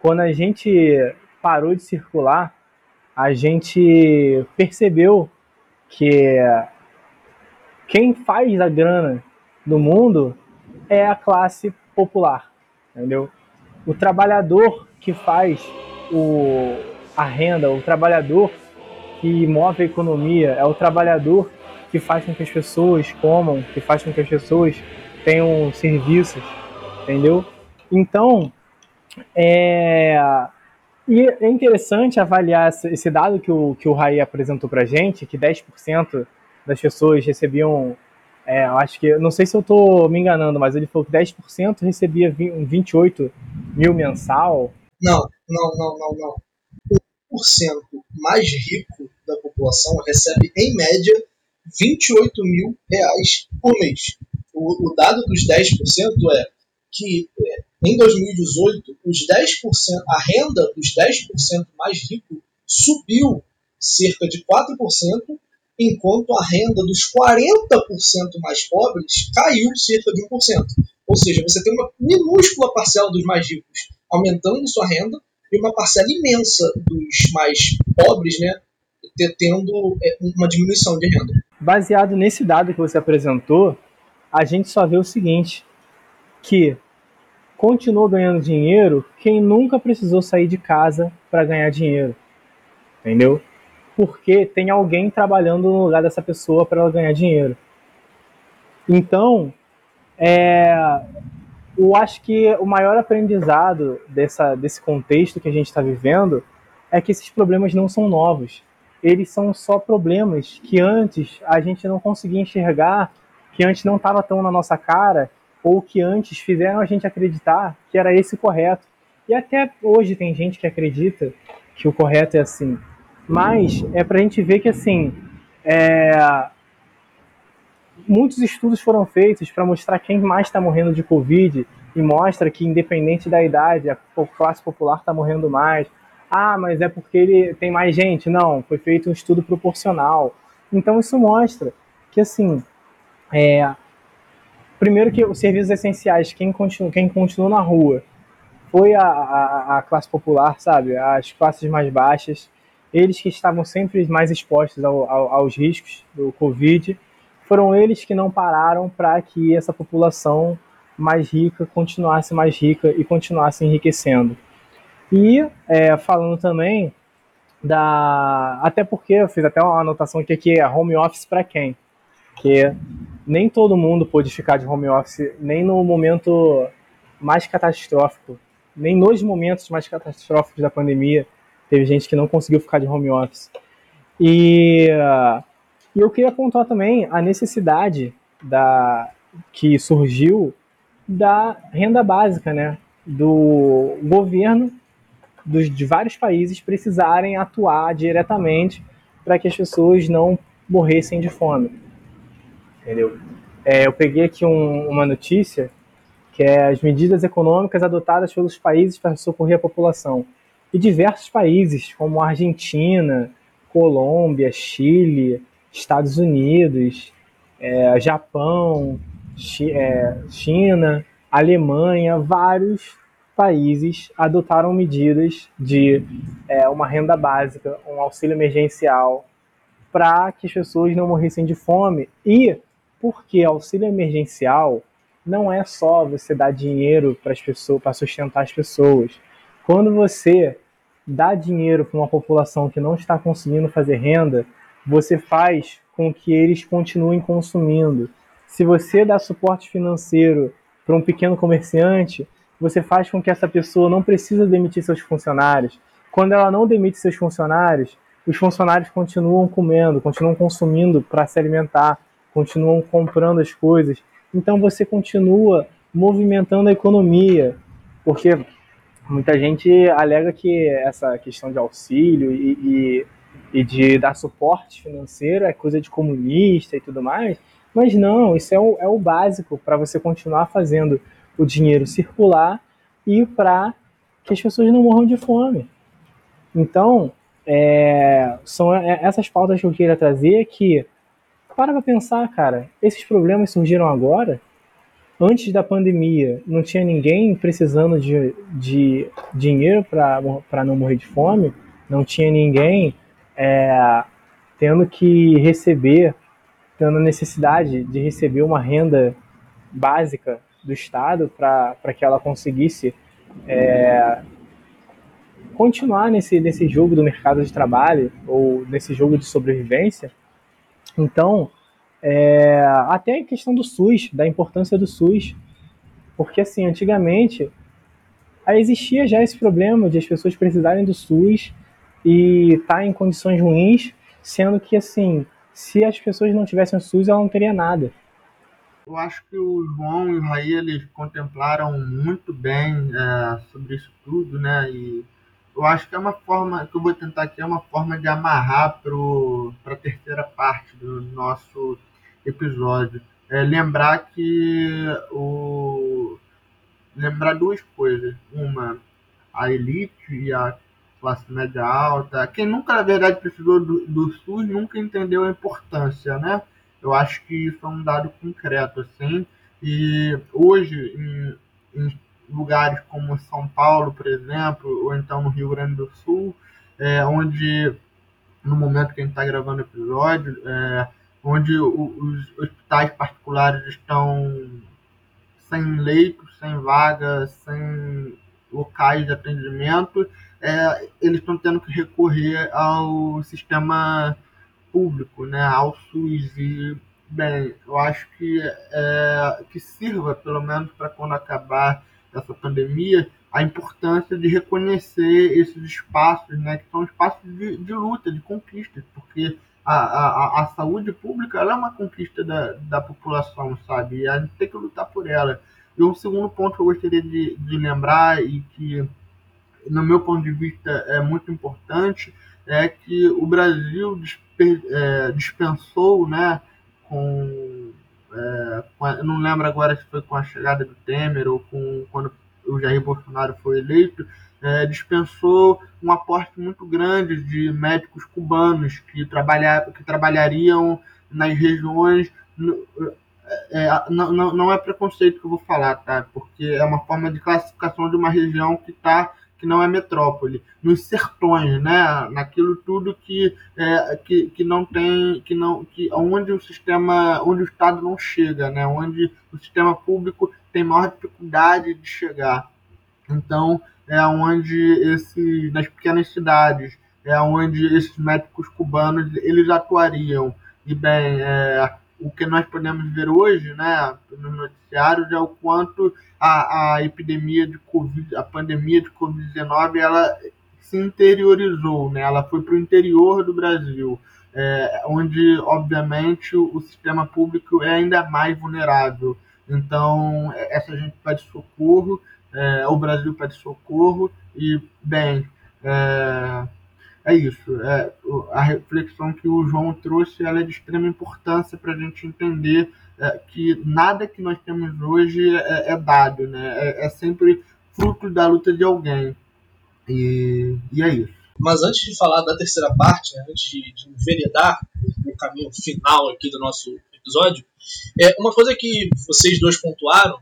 Quando a gente parou de circular, a gente percebeu que quem faz a grana do mundo é a classe popular, entendeu? O trabalhador que faz o, a renda, o trabalhador que move a economia, é o trabalhador que faz com que as pessoas comam, que faz com que as pessoas tenham serviços, entendeu? Então, é, e é interessante avaliar esse dado que o, que o Rai apresentou para gente, que 10% das pessoas recebiam é, eu acho que, não sei se eu estou me enganando, mas ele falou que 10% recebia 28 mil mensal. Não, não, não, não, não. O 1% mais rico da população recebe, em média, 28 mil reais por mês. O, o dado dos 10% é que, é, em 2018, os 10%, a renda dos 10% mais ricos subiu cerca de 4% enquanto a renda dos 40% mais pobres caiu cerca de 1%. Ou seja, você tem uma minúscula parcela dos mais ricos aumentando sua renda e uma parcela imensa dos mais pobres né, tendo é, uma diminuição de renda. Baseado nesse dado que você apresentou, a gente só vê o seguinte, que continuou ganhando dinheiro quem nunca precisou sair de casa para ganhar dinheiro. Entendeu? Porque tem alguém trabalhando no lugar dessa pessoa para ela ganhar dinheiro. Então, é, eu acho que o maior aprendizado dessa, desse contexto que a gente está vivendo é que esses problemas não são novos. Eles são só problemas que antes a gente não conseguia enxergar, que antes não estava tão na nossa cara, ou que antes fizeram a gente acreditar que era esse o correto. E até hoje tem gente que acredita que o correto é assim. Mas é para a gente ver que assim é... muitos estudos foram feitos para mostrar quem mais está morrendo de Covid e mostra que independente da idade a classe popular está morrendo mais. Ah, mas é porque ele tem mais gente? Não, foi feito um estudo proporcional. Então isso mostra que assim é... primeiro que os serviços essenciais quem continua quem continua na rua foi a, a, a classe popular, sabe? As classes mais baixas eles que estavam sempre mais expostos ao, ao, aos riscos do Covid, foram eles que não pararam para que essa população mais rica continuasse mais rica e continuasse enriquecendo. E é, falando também da. Até porque eu fiz até uma anotação aqui que é home office para quem? Que nem todo mundo pôde ficar de home office, nem no momento mais catastrófico, nem nos momentos mais catastróficos da pandemia. Teve gente que não conseguiu ficar de home office. E, eu queria apontar também a necessidade da, que surgiu da renda básica, né? Do governo dos, de vários países precisarem atuar diretamente para que as pessoas não morressem de fome. Entendeu? É, eu peguei aqui um, uma notícia que é as medidas econômicas adotadas pelos países para socorrer a população. E diversos países, como Argentina, Colômbia, Chile, Estados Unidos, é, Japão, é, China, Alemanha, vários países adotaram medidas de é, uma renda básica, um auxílio emergencial, para que as pessoas não morressem de fome. E porque auxílio emergencial não é só você dar dinheiro para as pessoas, para sustentar as pessoas. Quando você dá dinheiro para uma população que não está conseguindo fazer renda, você faz com que eles continuem consumindo. Se você dá suporte financeiro para um pequeno comerciante, você faz com que essa pessoa não precise demitir seus funcionários. Quando ela não demite seus funcionários, os funcionários continuam comendo, continuam consumindo para se alimentar, continuam comprando as coisas. Então você continua movimentando a economia, porque muita gente alega que essa questão de auxílio e, e, e de dar suporte financeiro é coisa de comunista e tudo mais, mas não, isso é o, é o básico para você continuar fazendo o dinheiro circular e para que as pessoas não morram de fome. Então, é, são é, essas pautas que eu queria trazer que, para pra pensar, cara, esses problemas surgiram agora, antes da pandemia, não tinha ninguém precisando de, de dinheiro para não morrer de fome, não tinha ninguém é, tendo que receber, tendo necessidade de receber uma renda básica do Estado para que ela conseguisse é, continuar nesse, nesse jogo do mercado de trabalho ou nesse jogo de sobrevivência. Então, é, até a questão do SUS, da importância do SUS, porque assim, antigamente existia já esse problema de as pessoas precisarem do SUS e estar tá em condições ruins, sendo que assim, se as pessoas não tivessem o SUS, ela não teria nada. Eu acho que o João e o Raí eles contemplaram muito bem é, sobre isso tudo, né? E eu acho que é uma forma, que eu vou tentar aqui, é uma forma de amarrar para a terceira parte do nosso episódio. É lembrar que o. Lembrar duas coisas. Uma, a elite e a classe média alta. Quem nunca, na verdade, precisou do, do SUS nunca entendeu a importância, né? Eu acho que isso é um dado concreto, assim. E hoje, em, em lugares como São Paulo, por exemplo, ou então no Rio Grande do Sul, é, onde no momento que a gente está gravando o episódio, é, onde os hospitais particulares estão sem leitos, sem vagas, sem locais de atendimento, é, eles estão tendo que recorrer ao sistema público, né, ao SUS. E, bem, eu acho que, é, que sirva, pelo menos para quando acabar dessa pandemia, a importância de reconhecer esses espaços, né, que são espaços de, de luta, de conquista, porque a, a, a saúde pública é uma conquista da, da população, sabe? E a gente tem que lutar por ela. E um segundo ponto que eu gostaria de, de lembrar e que, no meu ponto de vista, é muito importante é que o Brasil disper, é, dispensou, né, com eu não lembro agora se foi com a chegada do Temer ou com quando o Jair Bolsonaro foi eleito, é, dispensou um aporte muito grande de médicos cubanos que, trabalhar, que trabalhariam nas regiões. É, não, não, não é preconceito que eu vou falar, tá? Porque é uma forma de classificação de uma região que está que não é metrópole, nos sertões, né? Naquilo tudo que, é, que, que não tem, que não, que onde o sistema, onde o Estado não chega, né? Onde o sistema público tem maior dificuldade de chegar. Então é onde esse, nas pequenas cidades, é onde esses médicos cubanos eles atuariam. E bem, é, o que nós podemos ver hoje, né, nos noticiários, é o quanto a, a epidemia de Covid, a pandemia de Covid-19, ela se interiorizou, né? Ela foi para o interior do Brasil, é, onde, obviamente, o, o, sistema público é ainda mais vulnerável. Então, essa gente pede socorro, é, o Brasil pede socorro e, bem, é, é isso. É, a reflexão que o João trouxe ela é de extrema importância para a gente entender é, que nada que nós temos hoje é, é dado, né? É, é, sempre fruto da luta de alguém. E, e é isso. Mas antes de falar da terceira parte, né, antes de, de enveredar o caminho final aqui do nosso episódio, é uma coisa que vocês dois pontuaram,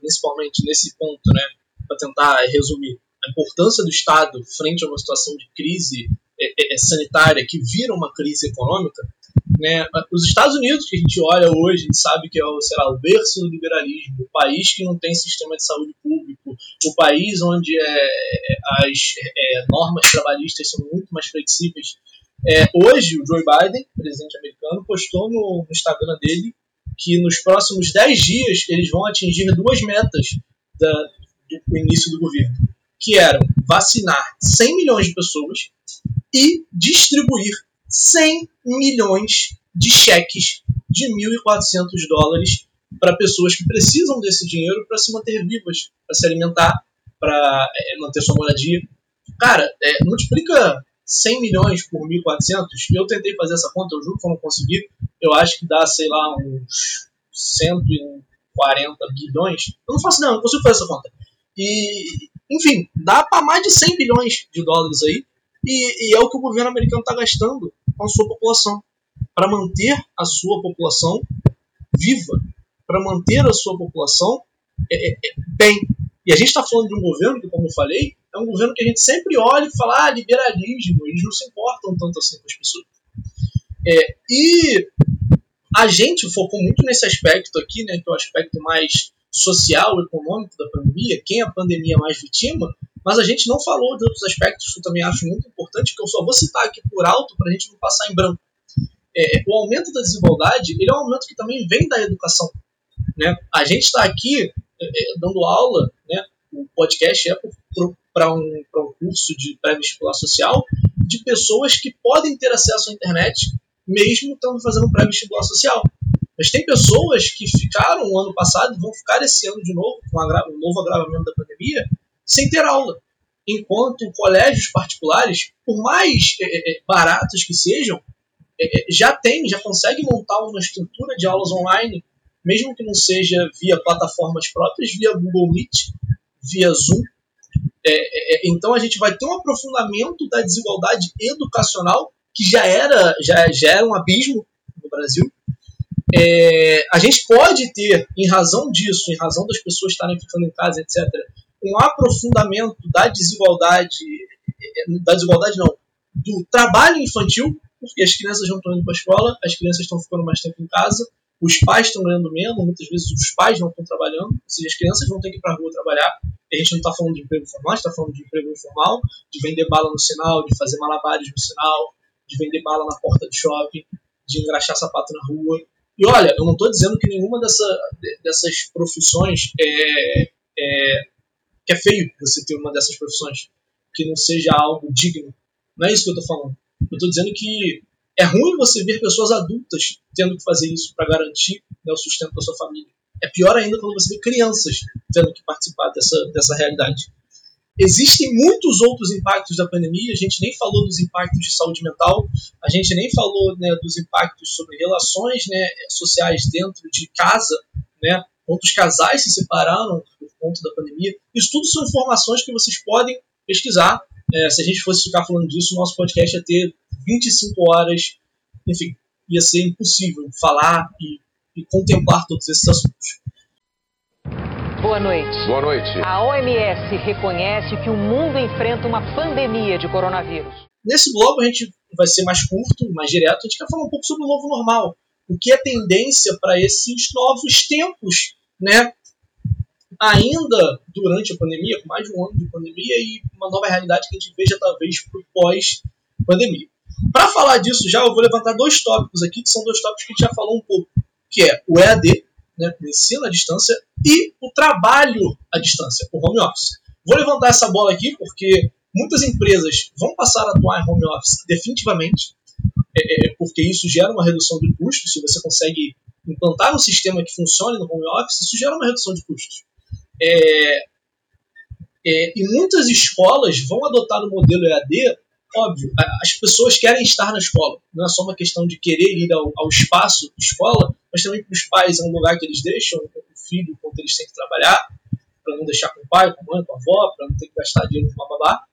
principalmente nesse ponto, né, para tentar resumir, a importância do Estado frente a uma situação de crise é, é, é, sanitária que vira uma crise econômica, né, os Estados Unidos, que a gente olha hoje, gente sabe que é o, sei lá, o berço do liberalismo, o país que não tem sistema de saúde público, o país onde é, as é, normas trabalhistas são muito mais flexíveis. É, hoje, o Joe Biden, presidente americano, postou no, no Instagram dele que nos próximos 10 dias eles vão atingir duas metas da, do início do governo, que eram vacinar 100 milhões de pessoas e distribuir 100 milhões de cheques de 1.400 dólares para pessoas que precisam desse dinheiro para se manter vivas, para se alimentar, para é, manter sua moradia. Cara, é, multiplica 100 milhões por 1.400. Eu tentei fazer essa conta, eu juro que eu não consegui. Eu acho que dá, sei lá, uns 140 bilhões. Eu não faço, não, não consigo fazer essa conta. E, enfim, dá para mais de 100 bilhões de dólares aí. E, e é o que o governo americano está gastando com a sua população. Para manter a sua população viva, para manter a sua população é, é, é, bem. E a gente está falando de um governo que, como eu falei, é um governo que a gente sempre olha e fala, ah, liberalismo, eles não se importam tanto assim com as pessoas. É, e a gente focou muito nesse aspecto aqui, né, que é o aspecto mais social, econômico da pandemia, quem a pandemia mais vitima, mas a gente não falou de outros aspectos que eu também acho muito importante, que eu só vou citar aqui por alto para a gente não passar em branco. É, o aumento da desigualdade ele é um aumento que também vem da educação. Né? A gente está aqui é, é, dando aula, né? o podcast é para um, um curso de pré-vestibular social de pessoas que podem ter acesso à internet mesmo estando fazendo pré-vestibular social. Mas tem pessoas que ficaram o ano passado e vão ficar esse ano de novo, com o novo agravamento da pandemia, sem ter aula. Enquanto colégios particulares, por mais é, é, baratos que sejam, é, já tem, já conseguem montar uma estrutura de aulas online, mesmo que não seja via plataformas próprias, via Google Meet, via Zoom. então a gente vai ter um aprofundamento da desigualdade educacional que já era, já, já era um abismo no Brasil. É, a gente pode ter, em razão disso, em razão das pessoas estarem ficando em casa, etc., um aprofundamento da desigualdade, da desigualdade não, do trabalho infantil, porque as crianças não estão indo para a escola, as crianças estão ficando mais tempo em casa, os pais estão ganhando menos, muitas vezes os pais não estão trabalhando, ou seja, as crianças vão ter que ir para a rua trabalhar. A gente não está falando de emprego formal, a gente está falando de emprego informal, de vender bala no sinal, de fazer malabares no sinal, de vender bala na porta do shopping, de engraxar sapato na rua. E olha, eu não estou dizendo que nenhuma dessa, dessas profissões é, é, que é feio você ter uma dessas profissões, que não seja algo digno. Não é isso que eu estou falando. Eu estou dizendo que é ruim você ver pessoas adultas tendo que fazer isso para garantir né, o sustento da sua família. É pior ainda quando você vê crianças tendo que participar dessa, dessa realidade. Existem muitos outros impactos da pandemia, a gente nem falou dos impactos de saúde mental, a gente nem falou né, dos impactos sobre relações né, sociais dentro de casa, né, quantos casais se separaram por conta da pandemia. Isso tudo são informações que vocês podem pesquisar. É, se a gente fosse ficar falando disso, o nosso podcast ia ter 25 horas, enfim, ia ser impossível falar e, e contemplar todos esses assuntos. Boa noite. Boa noite. A OMS reconhece que o mundo enfrenta uma pandemia de coronavírus. Nesse bloco a gente vai ser mais curto, mais direto. A gente quer falar um pouco sobre o novo normal. O que é tendência para esses novos tempos, né? Ainda durante a pandemia, com mais de um ano de pandemia e uma nova realidade que a gente veja talvez para o pós-pandemia. Para falar disso já, eu vou levantar dois tópicos aqui, que são dois tópicos que a gente já falou um pouco, que é o EAD, né, o ensino à distância, e trabalho à distância, o home office. Vou levantar essa bola aqui porque muitas empresas vão passar a atuar em home office definitivamente, é, é, porque isso gera uma redução de custos. Se você consegue implantar um sistema que funcione no home office, isso gera uma redução de custos. É, é, e muitas escolas vão adotar o modelo EAD óbvio, as pessoas querem estar na escola. Não é só uma questão de querer ir ao, ao espaço escola, mas também para os pais é um lugar que eles deixam o filho quando eles têm que trabalhar, para não deixar com o pai, com a mãe, com a avó, para não ter que gastar dinheiro com babá.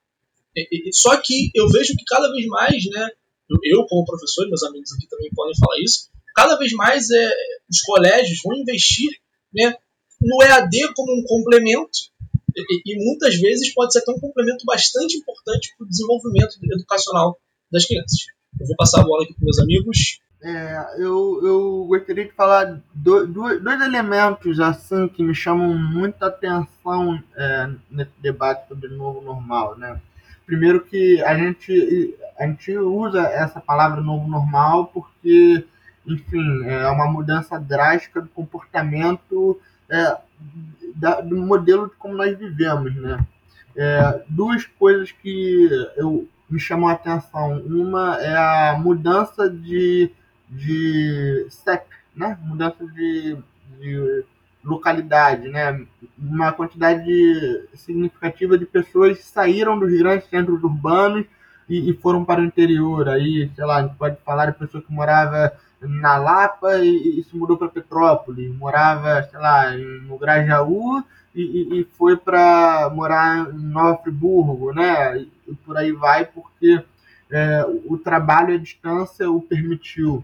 Só que eu vejo que cada vez mais, né, eu como professor, meus amigos aqui também podem falar isso, cada vez mais é, os colégios vão investir né, no EAD como um complemento e, e, muitas vezes pode ser até um complemento bastante importante para o desenvolvimento educacional das crianças. Eu vou passar a bola aqui para meus amigos. É, eu, eu gostaria de falar do, do, dois elementos assim que me chamam muita atenção é, nesse debate sobre novo normal, né? Primeiro que a gente, a gente usa essa palavra novo normal porque, enfim, é uma mudança drástica do comportamento é, da, do modelo de como nós vivemos, né? É, duas coisas que eu, me chamam a atenção. Uma é a mudança de, de CEP, né? Mudança de, de localidade, né? Uma quantidade significativa de pessoas saíram dos grandes centros urbanos e, e, foram para o interior. Aí, sei lá, a gente pode falar de pessoa que morava na Lapa e, e se mudou para Petrópolis, morava, sei lá, no Grajaú e, e, foi para morar em Nova Friburgo, né? E por aí vai, porque é, o trabalho à distância o permitiu.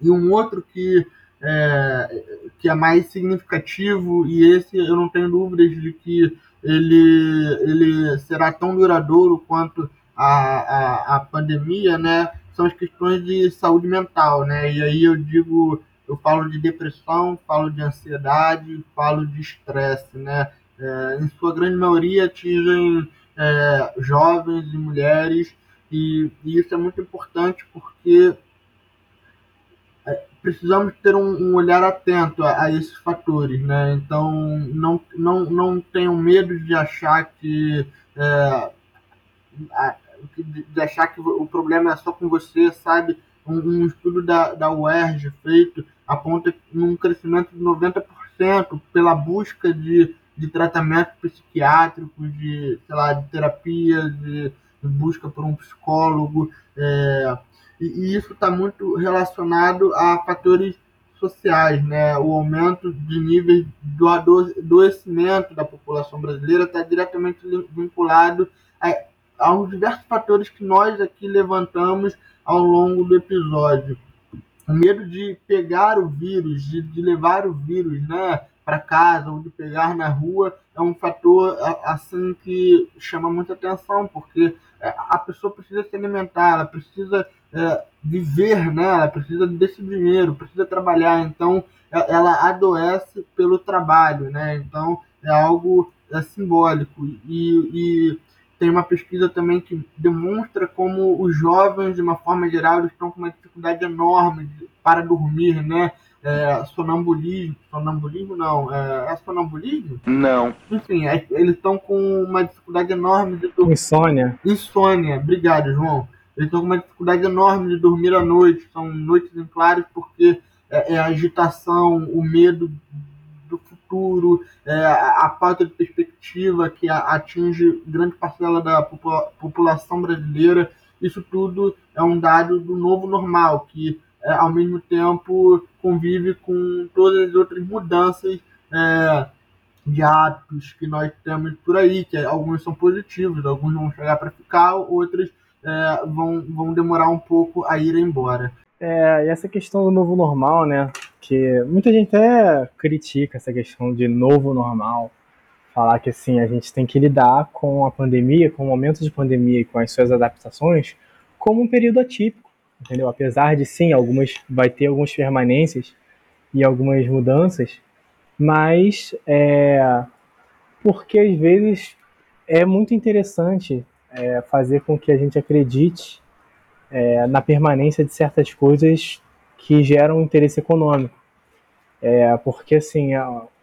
E um outro que é, que é mais significativo, e esse eu não tenho dúvidas de que ele, ele será tão duradouro quanto a, a, a pandemia, né? São as questões de saúde mental, né? E aí eu digo, eu falo de depressão, falo de ansiedade, falo de estresse, né? É, em sua grande maioria atingem é, jovens e mulheres, e, e, isso é muito importante porque é, precisamos ter um, um olhar atento a, a, esses fatores, né? Então, não, não, não tenham medo de achar que é, de achar que o problema é só com você, sabe? Um, um estudo da, da UERJ feito aponta um crescimento de 90% pela busca de, de tratamento psiquiátrico, de, sei lá, de terapia, de, de busca por um psicólogo. É, e, e isso está muito relacionado a fatores sociais, né? O aumento de níveis do adoecimento da população brasileira está diretamente vinculado a aos diversos fatores que nós aqui levantamos ao longo do episódio. O medo de pegar o vírus, de, de levar o vírus né, para casa ou de pegar na rua é um fator assim que chama muita atenção, porque é, a pessoa precisa se alimentar, ela precisa é, viver, né? ela precisa desse dinheiro, precisa trabalhar, então é, ela adoece pelo trabalho, né? então é algo é, simbólico. E, e tem uma pesquisa também que demonstra como os jovens, de uma forma geral, estão com uma dificuldade enorme para dormir, né? É, sonambulismo, sonambulismo não, é, é sonambulismo? Não. Enfim, é, eles estão com uma dificuldade enorme de dormir. Insônia. Insônia, obrigado, João. Eles estão com uma dificuldade enorme de dormir à noite, são noites em claros porque é, é a agitação, o medo futuro, é, a falta de perspectiva que atinge grande parcela da população brasileira, isso tudo é um dado do novo normal, que é, ao mesmo tempo convive com todas as outras mudanças é, de hábitos que nós temos por aí, que alguns são positivos, alguns vão chegar para ficar, outros é, vão, vão demorar um pouco a ir embora. É, e essa questão do novo normal, né? Que muita gente até critica essa questão de novo normal, falar que assim a gente tem que lidar com a pandemia, com o momento de pandemia e com as suas adaptações como um período atípico, entendeu? Apesar de sim, algumas vai ter algumas permanências e algumas mudanças, mas é, porque às vezes é muito interessante é, fazer com que a gente acredite é, na permanência de certas coisas que geram interesse econômico. É, porque, assim,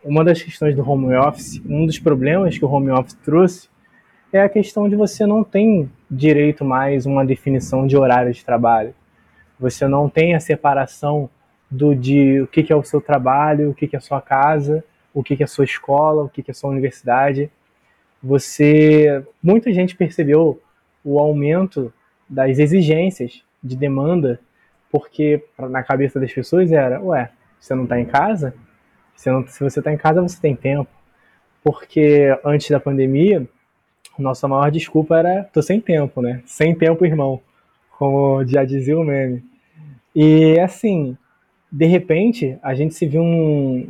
uma das questões do home office, um dos problemas que o home office trouxe é a questão de você não tem direito mais uma definição de horário de trabalho. Você não tem a separação do de o que, que é o seu trabalho, o que, que é a sua casa, o que, que é a sua escola, o que, que é a sua universidade. Você, muita gente percebeu o aumento das exigências de demanda, porque na cabeça das pessoas era, ué, você não está em casa? Você não, se você está em casa, você tem tempo. Porque antes da pandemia, nossa maior desculpa era tô sem tempo, né? Sem tempo, irmão, como já dizia o meme. E assim, de repente, a gente se viu num,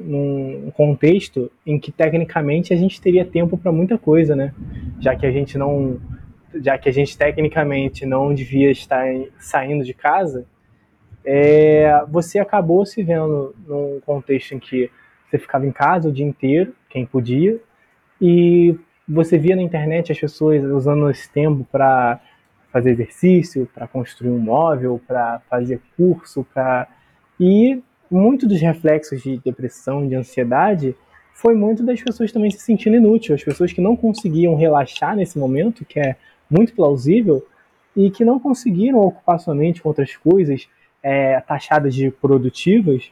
num contexto em que tecnicamente a gente teria tempo para muita coisa, né? Já que a gente não, já que a gente tecnicamente não devia estar saindo de casa, é, você acabou se vendo num contexto em que você ficava em casa o dia inteiro, quem podia, e você via na internet as pessoas usando esse tempo para fazer exercício, para construir um móvel, para fazer curso, para e muito dos reflexos de depressão, de ansiedade, foi muito das pessoas também se sentindo inútil, as pessoas que não conseguiam relaxar nesse momento, que é muito plausível, e que não conseguiram ocupar sua mente com outras coisas é, taxadas de produtivas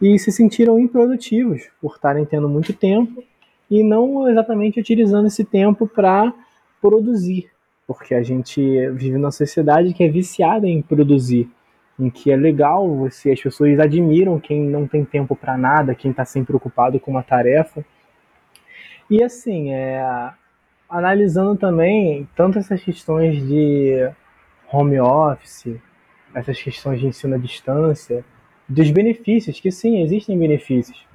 e se sentiram improdutivos por estarem tendo muito tempo e não exatamente utilizando esse tempo para produzir, porque a gente vive numa sociedade que é viciada em produzir em que é legal você, as pessoas admiram quem não tem tempo para nada, quem está sempre ocupado com uma tarefa. E assim, é, analisando também tanto essas questões de home office, essas questões de ensino à distância, dos benefícios, que sim, existem benefícios,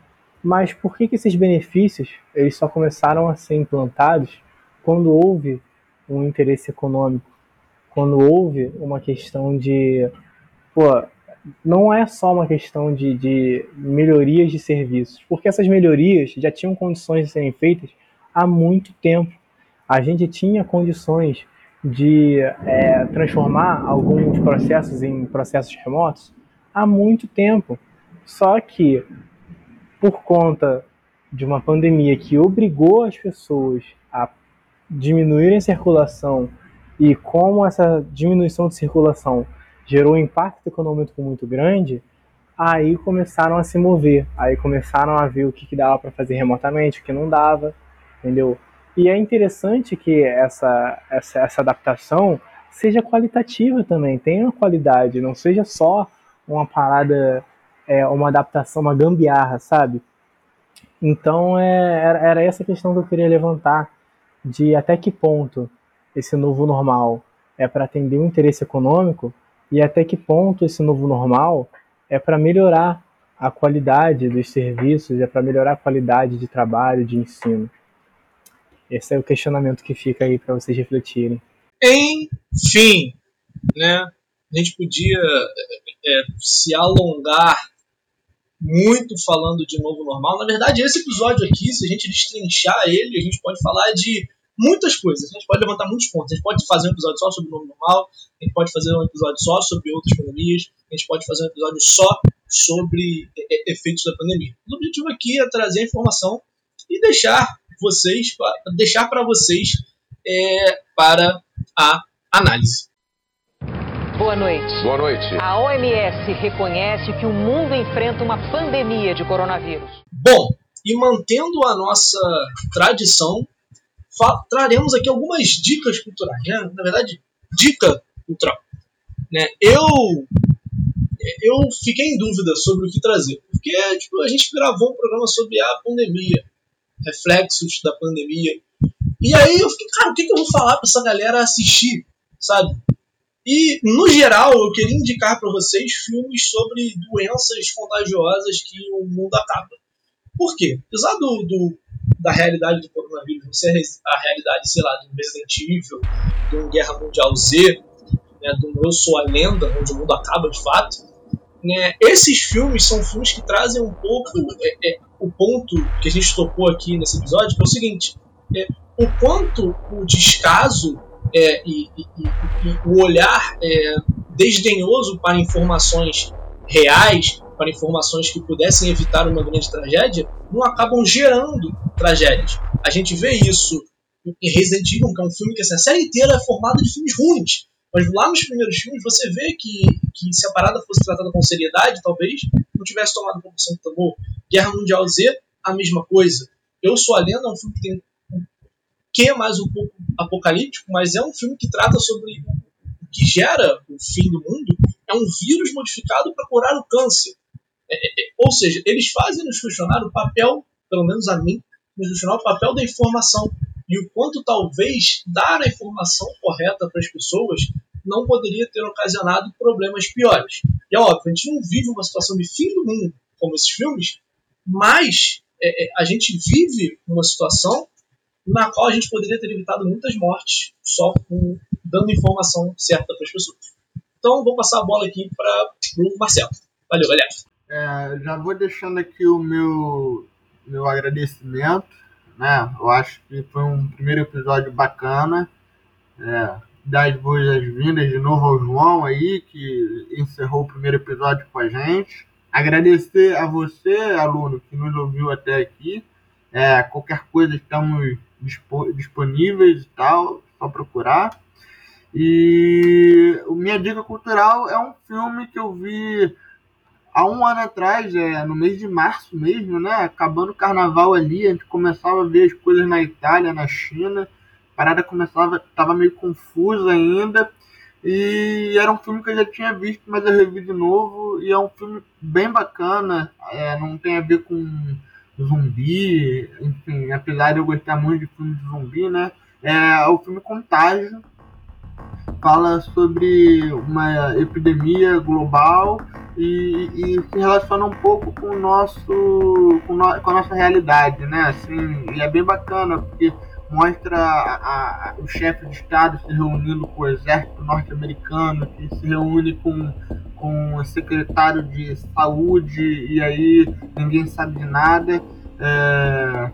mas por que, que esses benefícios eles só começaram a ser implantados quando houve um interesse econômico, quando houve uma questão de pô, não é só uma questão de, de melhorias de serviços, porque essas melhorias já tinham condições de serem feitas há muito tempo. A gente tinha condições de é, transformar alguns processos em processos remotos há muito tempo. Só que, por conta de uma pandemia que obrigou as pessoas a diminuírem a circulação e como essa diminuição de circulação gerou um impacto econômico muito grande, aí começaram a se mover, aí começaram a ver o que, que dava para fazer remotamente, o que não dava, entendeu? E é interessante que essa, essa, essa adaptação seja qualitativa também, tenha uma qualidade, não seja só uma parada, é, uma adaptação, uma gambiarra, sabe? Então é, era, era essa questão que eu queria levantar, de até que ponto esse novo normal é para atender o um interesse econômico e até que ponto esse novo normal é para melhorar a qualidade dos serviços, é para melhorar a qualidade de trabalho, de ensino. Esse é o questionamento que fica aí para vocês refletirem. Enfim, né? A gente podia é, se alongar muito falando de novo normal. Na verdade, esse episódio aqui, se a gente destrinchar ele, a gente pode falar de muitas coisas. A gente pode levantar muitos pontos. A gente pode fazer um episódio só sobre o novo normal, a gente pode fazer um episódio só sobre outras pandemias, a gente pode fazer um episódio só sobre efeitos da pandemia. O objetivo aqui é trazer informação e deixar vocês, deixar para vocês é, para a análise. Boa noite. Boa noite. A OMS reconhece que o mundo enfrenta uma pandemia de coronavírus. Bom, e mantendo a nossa tradição, traremos aqui algumas dicas culturais, né? Na verdade, dica cultural. Né? Eu eu fiquei em dúvida sobre o que trazer, porque tipo, a gente gravou um programa sobre a pandemia, reflexos da pandemia, e aí eu fiquei, cara, o que, que eu vou falar para essa galera assistir, sabe? E, no geral, eu queria indicar para vocês filmes sobre doenças contagiosas que o mundo acaba. Por quê? Apesar do, do da realidade do coronavírus não ser a realidade, sei lá, de um Resident Evil, de um Guerra Mundial Z, né, do Eu Sou a Lenda, onde o mundo acaba de fato, né, esses filmes são filmes que trazem um pouco é, é, o ponto que a gente tocou aqui nesse episódio, é o seguinte, é, o quanto o descaso é, e, e, e, e, o olhar é, desdenhoso para informações reais para informações que pudessem evitar uma grande tragédia, não acabam gerando tragédias. A gente vê isso em Resident Evil, que é um filme que assim, a série inteira é formada de filmes ruins. Mas lá nos primeiros filmes você vê que, que se a parada fosse tratada com seriedade, talvez não tivesse tomado proporção que tomou. Guerra Mundial Z, a mesma coisa. Eu Sou a Lenda é um filme que tem que mais um pouco apocalíptico, mas é um filme que trata sobre o que gera o fim do mundo é um vírus modificado para curar o câncer. É, é, é, ou seja, eles fazem nos questionar o papel, pelo menos a mim, nos questionar o papel da informação e o quanto talvez dar a informação correta para as pessoas não poderia ter ocasionado problemas piores. E é óbvio, a gente não vive uma situação de fim do mundo como esses filmes, mas é, é, a gente vive uma situação na qual a gente poderia ter evitado muitas mortes só com, dando informação certa para as pessoas. Então, vou passar a bola aqui para o Marcelo. Valeu, galera. É, já vou deixando aqui o meu, meu agradecimento. Né? Eu acho que foi um primeiro episódio bacana. É, dar as boas-vindas de novo ao João aí, que encerrou o primeiro episódio com a gente. Agradecer a você, aluno, que nos ouviu até aqui. É, qualquer coisa estamos disponíveis e tal, só procurar. E minha dica cultural é um filme que eu vi há um ano atrás, é, no mês de março mesmo, né? Acabando o carnaval ali, a gente começava a ver as coisas na Itália, na China. A parada começava, tava meio confusa ainda. E era um filme que eu já tinha visto, mas eu revi de novo. E é um filme bem bacana. É, não tem a ver com zumbi, enfim, apesar de eu gostar muito de filmes de zumbi, né? É o filme Contágio. Fala sobre uma epidemia global e, e se relaciona um pouco com o nosso com, no, com a nossa realidade, né? Assim, é bem bacana porque mostra a, a, o chefe de Estado se reunindo com o exército norte-americano, que se reúne com, com o secretário de saúde, e aí ninguém sabe de nada. É,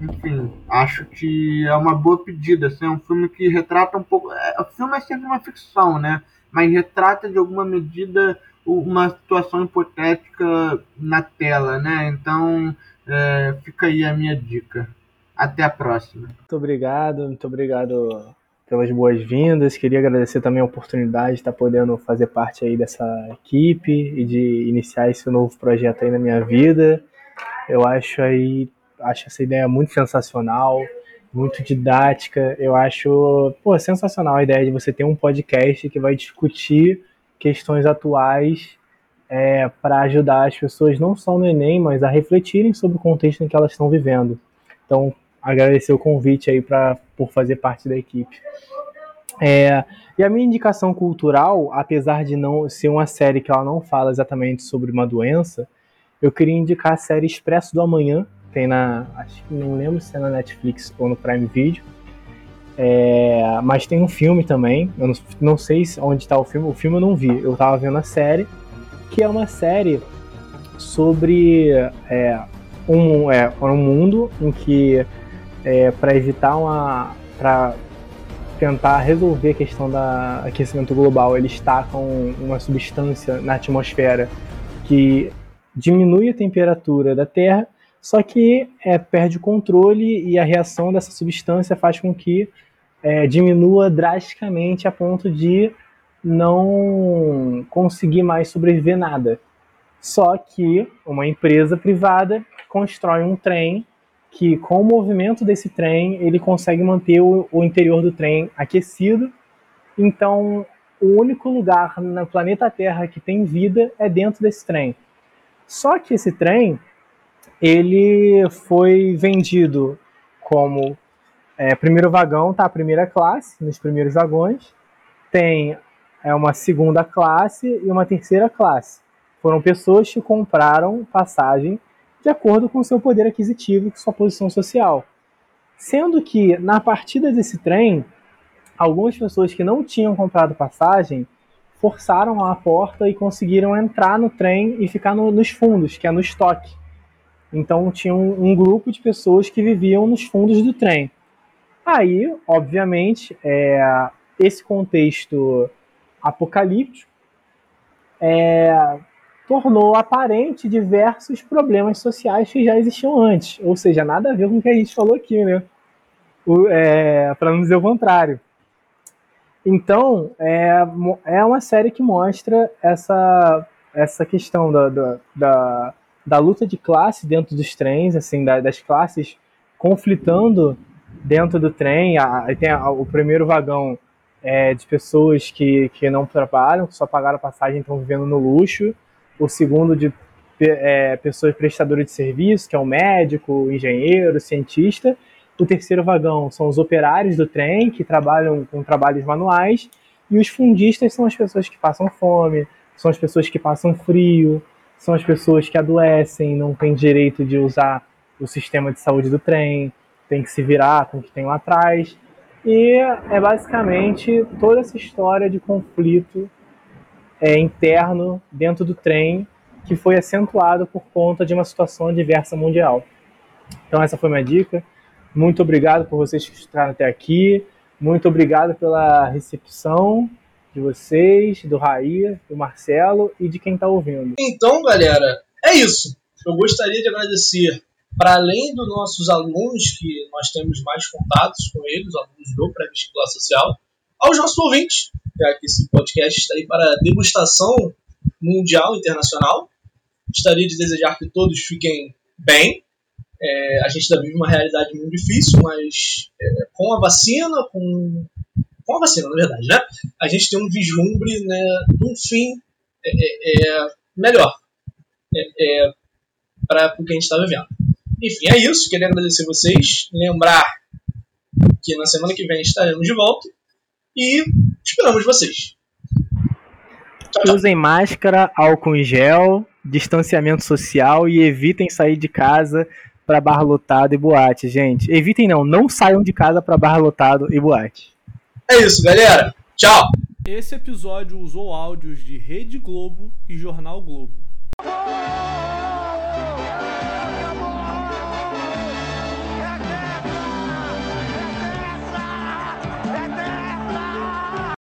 enfim, acho que é uma boa pedida. Assim, é um filme que retrata um pouco. É, o filme é sempre uma ficção, né? Mas retrata de alguma medida uma situação hipotética na tela, né? Então é, fica aí a minha dica. Até a próxima. Muito obrigado, muito obrigado pelas boas-vindas. Queria agradecer também a oportunidade de estar podendo fazer parte aí dessa equipe e de iniciar esse novo projeto aí na minha vida. Eu acho aí, acho essa ideia muito sensacional, muito didática. Eu acho, pô, sensacional a ideia de você ter um podcast que vai discutir questões atuais é, para ajudar as pessoas não só no Enem, mas a refletirem sobre o contexto em que elas estão vivendo. Então, agradecer o convite aí pra, por fazer parte da equipe. É, e a minha indicação cultural, apesar de não ser uma série que ela não fala exatamente sobre uma doença, eu queria indicar a série Expresso do Amanhã, tem na, acho que não lembro se é na Netflix ou no Prime Video, é, mas tem um filme também, eu não, não sei onde está o filme, o filme eu não vi, eu estava vendo a série, que é uma série sobre é, um, é, um mundo em que é, para evitar uma. para tentar resolver a questão do aquecimento global, eles tacam uma substância na atmosfera que diminui a temperatura da Terra, só que é, perde o controle e a reação dessa substância faz com que é, diminua drasticamente a ponto de não conseguir mais sobreviver nada. Só que uma empresa privada constrói um trem que com o movimento desse trem ele consegue manter o, o interior do trem aquecido. Então, o único lugar no planeta Terra que tem vida é dentro desse trem. Só que esse trem ele foi vendido como é, primeiro vagão, tá? Primeira classe nos primeiros vagões. Tem é, uma segunda classe e uma terceira classe. Foram pessoas que compraram passagem de acordo com seu poder aquisitivo e sua posição social. Sendo que na partida desse trem, algumas pessoas que não tinham comprado passagem forçaram a porta e conseguiram entrar no trem e ficar no, nos fundos, que é no estoque. Então tinha um, um, grupo de pessoas que viviam nos fundos do trem. Aí, obviamente, é, esse contexto apocalíptico é, tornou aparente diversos problemas sociais que já existiam antes. Ou seja, nada a ver com o que a gente falou aqui, né? É, Para não dizer o contrário. Então, é, é uma série que mostra essa, essa questão da, da, da, da luta de classe dentro dos trens, assim, da, das classes conflitando dentro do trem. A, tem a, o primeiro vagão é, de pessoas que, que não trabalham, que só pagaram a passagem e estão vivendo no luxo. O segundo de é, pessoas prestadoras de serviço, que é o médico, o engenheiro, o cientista. O terceiro vagão são os operários do trem, que trabalham com trabalhos manuais. E os fundistas são as pessoas que passam fome, são as pessoas que passam frio, são as pessoas que adoecem, não têm direito de usar o sistema de saúde do trem, tem que se virar com o que tem lá atrás. E é basicamente toda essa história de conflito é, interno dentro do trem que foi acentuado por conta de uma situação adversa mundial. Então essa foi minha dica. Muito obrigado por vocês que estiveram até aqui. Muito obrigado pela recepção de vocês, do Raí, do Marcelo e de quem está ouvindo. Então, galera, é isso. Eu gostaria de agradecer, para além dos nossos alunos, que nós temos mais contatos com eles, alunos do pré-vestibular social, aos nossos ouvintes, já que esse podcast está aí para degustação mundial, internacional. Gostaria de desejar que todos fiquem bem. É, a gente ainda vive uma realidade muito difícil, mas é, com a vacina, com, com a vacina, na verdade, né? A gente tem um vislumbre né, um fim é, é, é melhor é, para o que a gente está vivendo. Enfim, é isso. Queria agradecer vocês. Lembrar que na semana que vem estaremos de volta. E esperamos vocês. Tchau, tchau. Usem máscara, álcool em gel, distanciamento social e evitem sair de casa para bar lotado e boate, gente. Evitem não, não saiam de casa para bar lotado e boate. É isso, galera. Tchau. Esse episódio usou áudios de Rede Globo e Jornal Globo.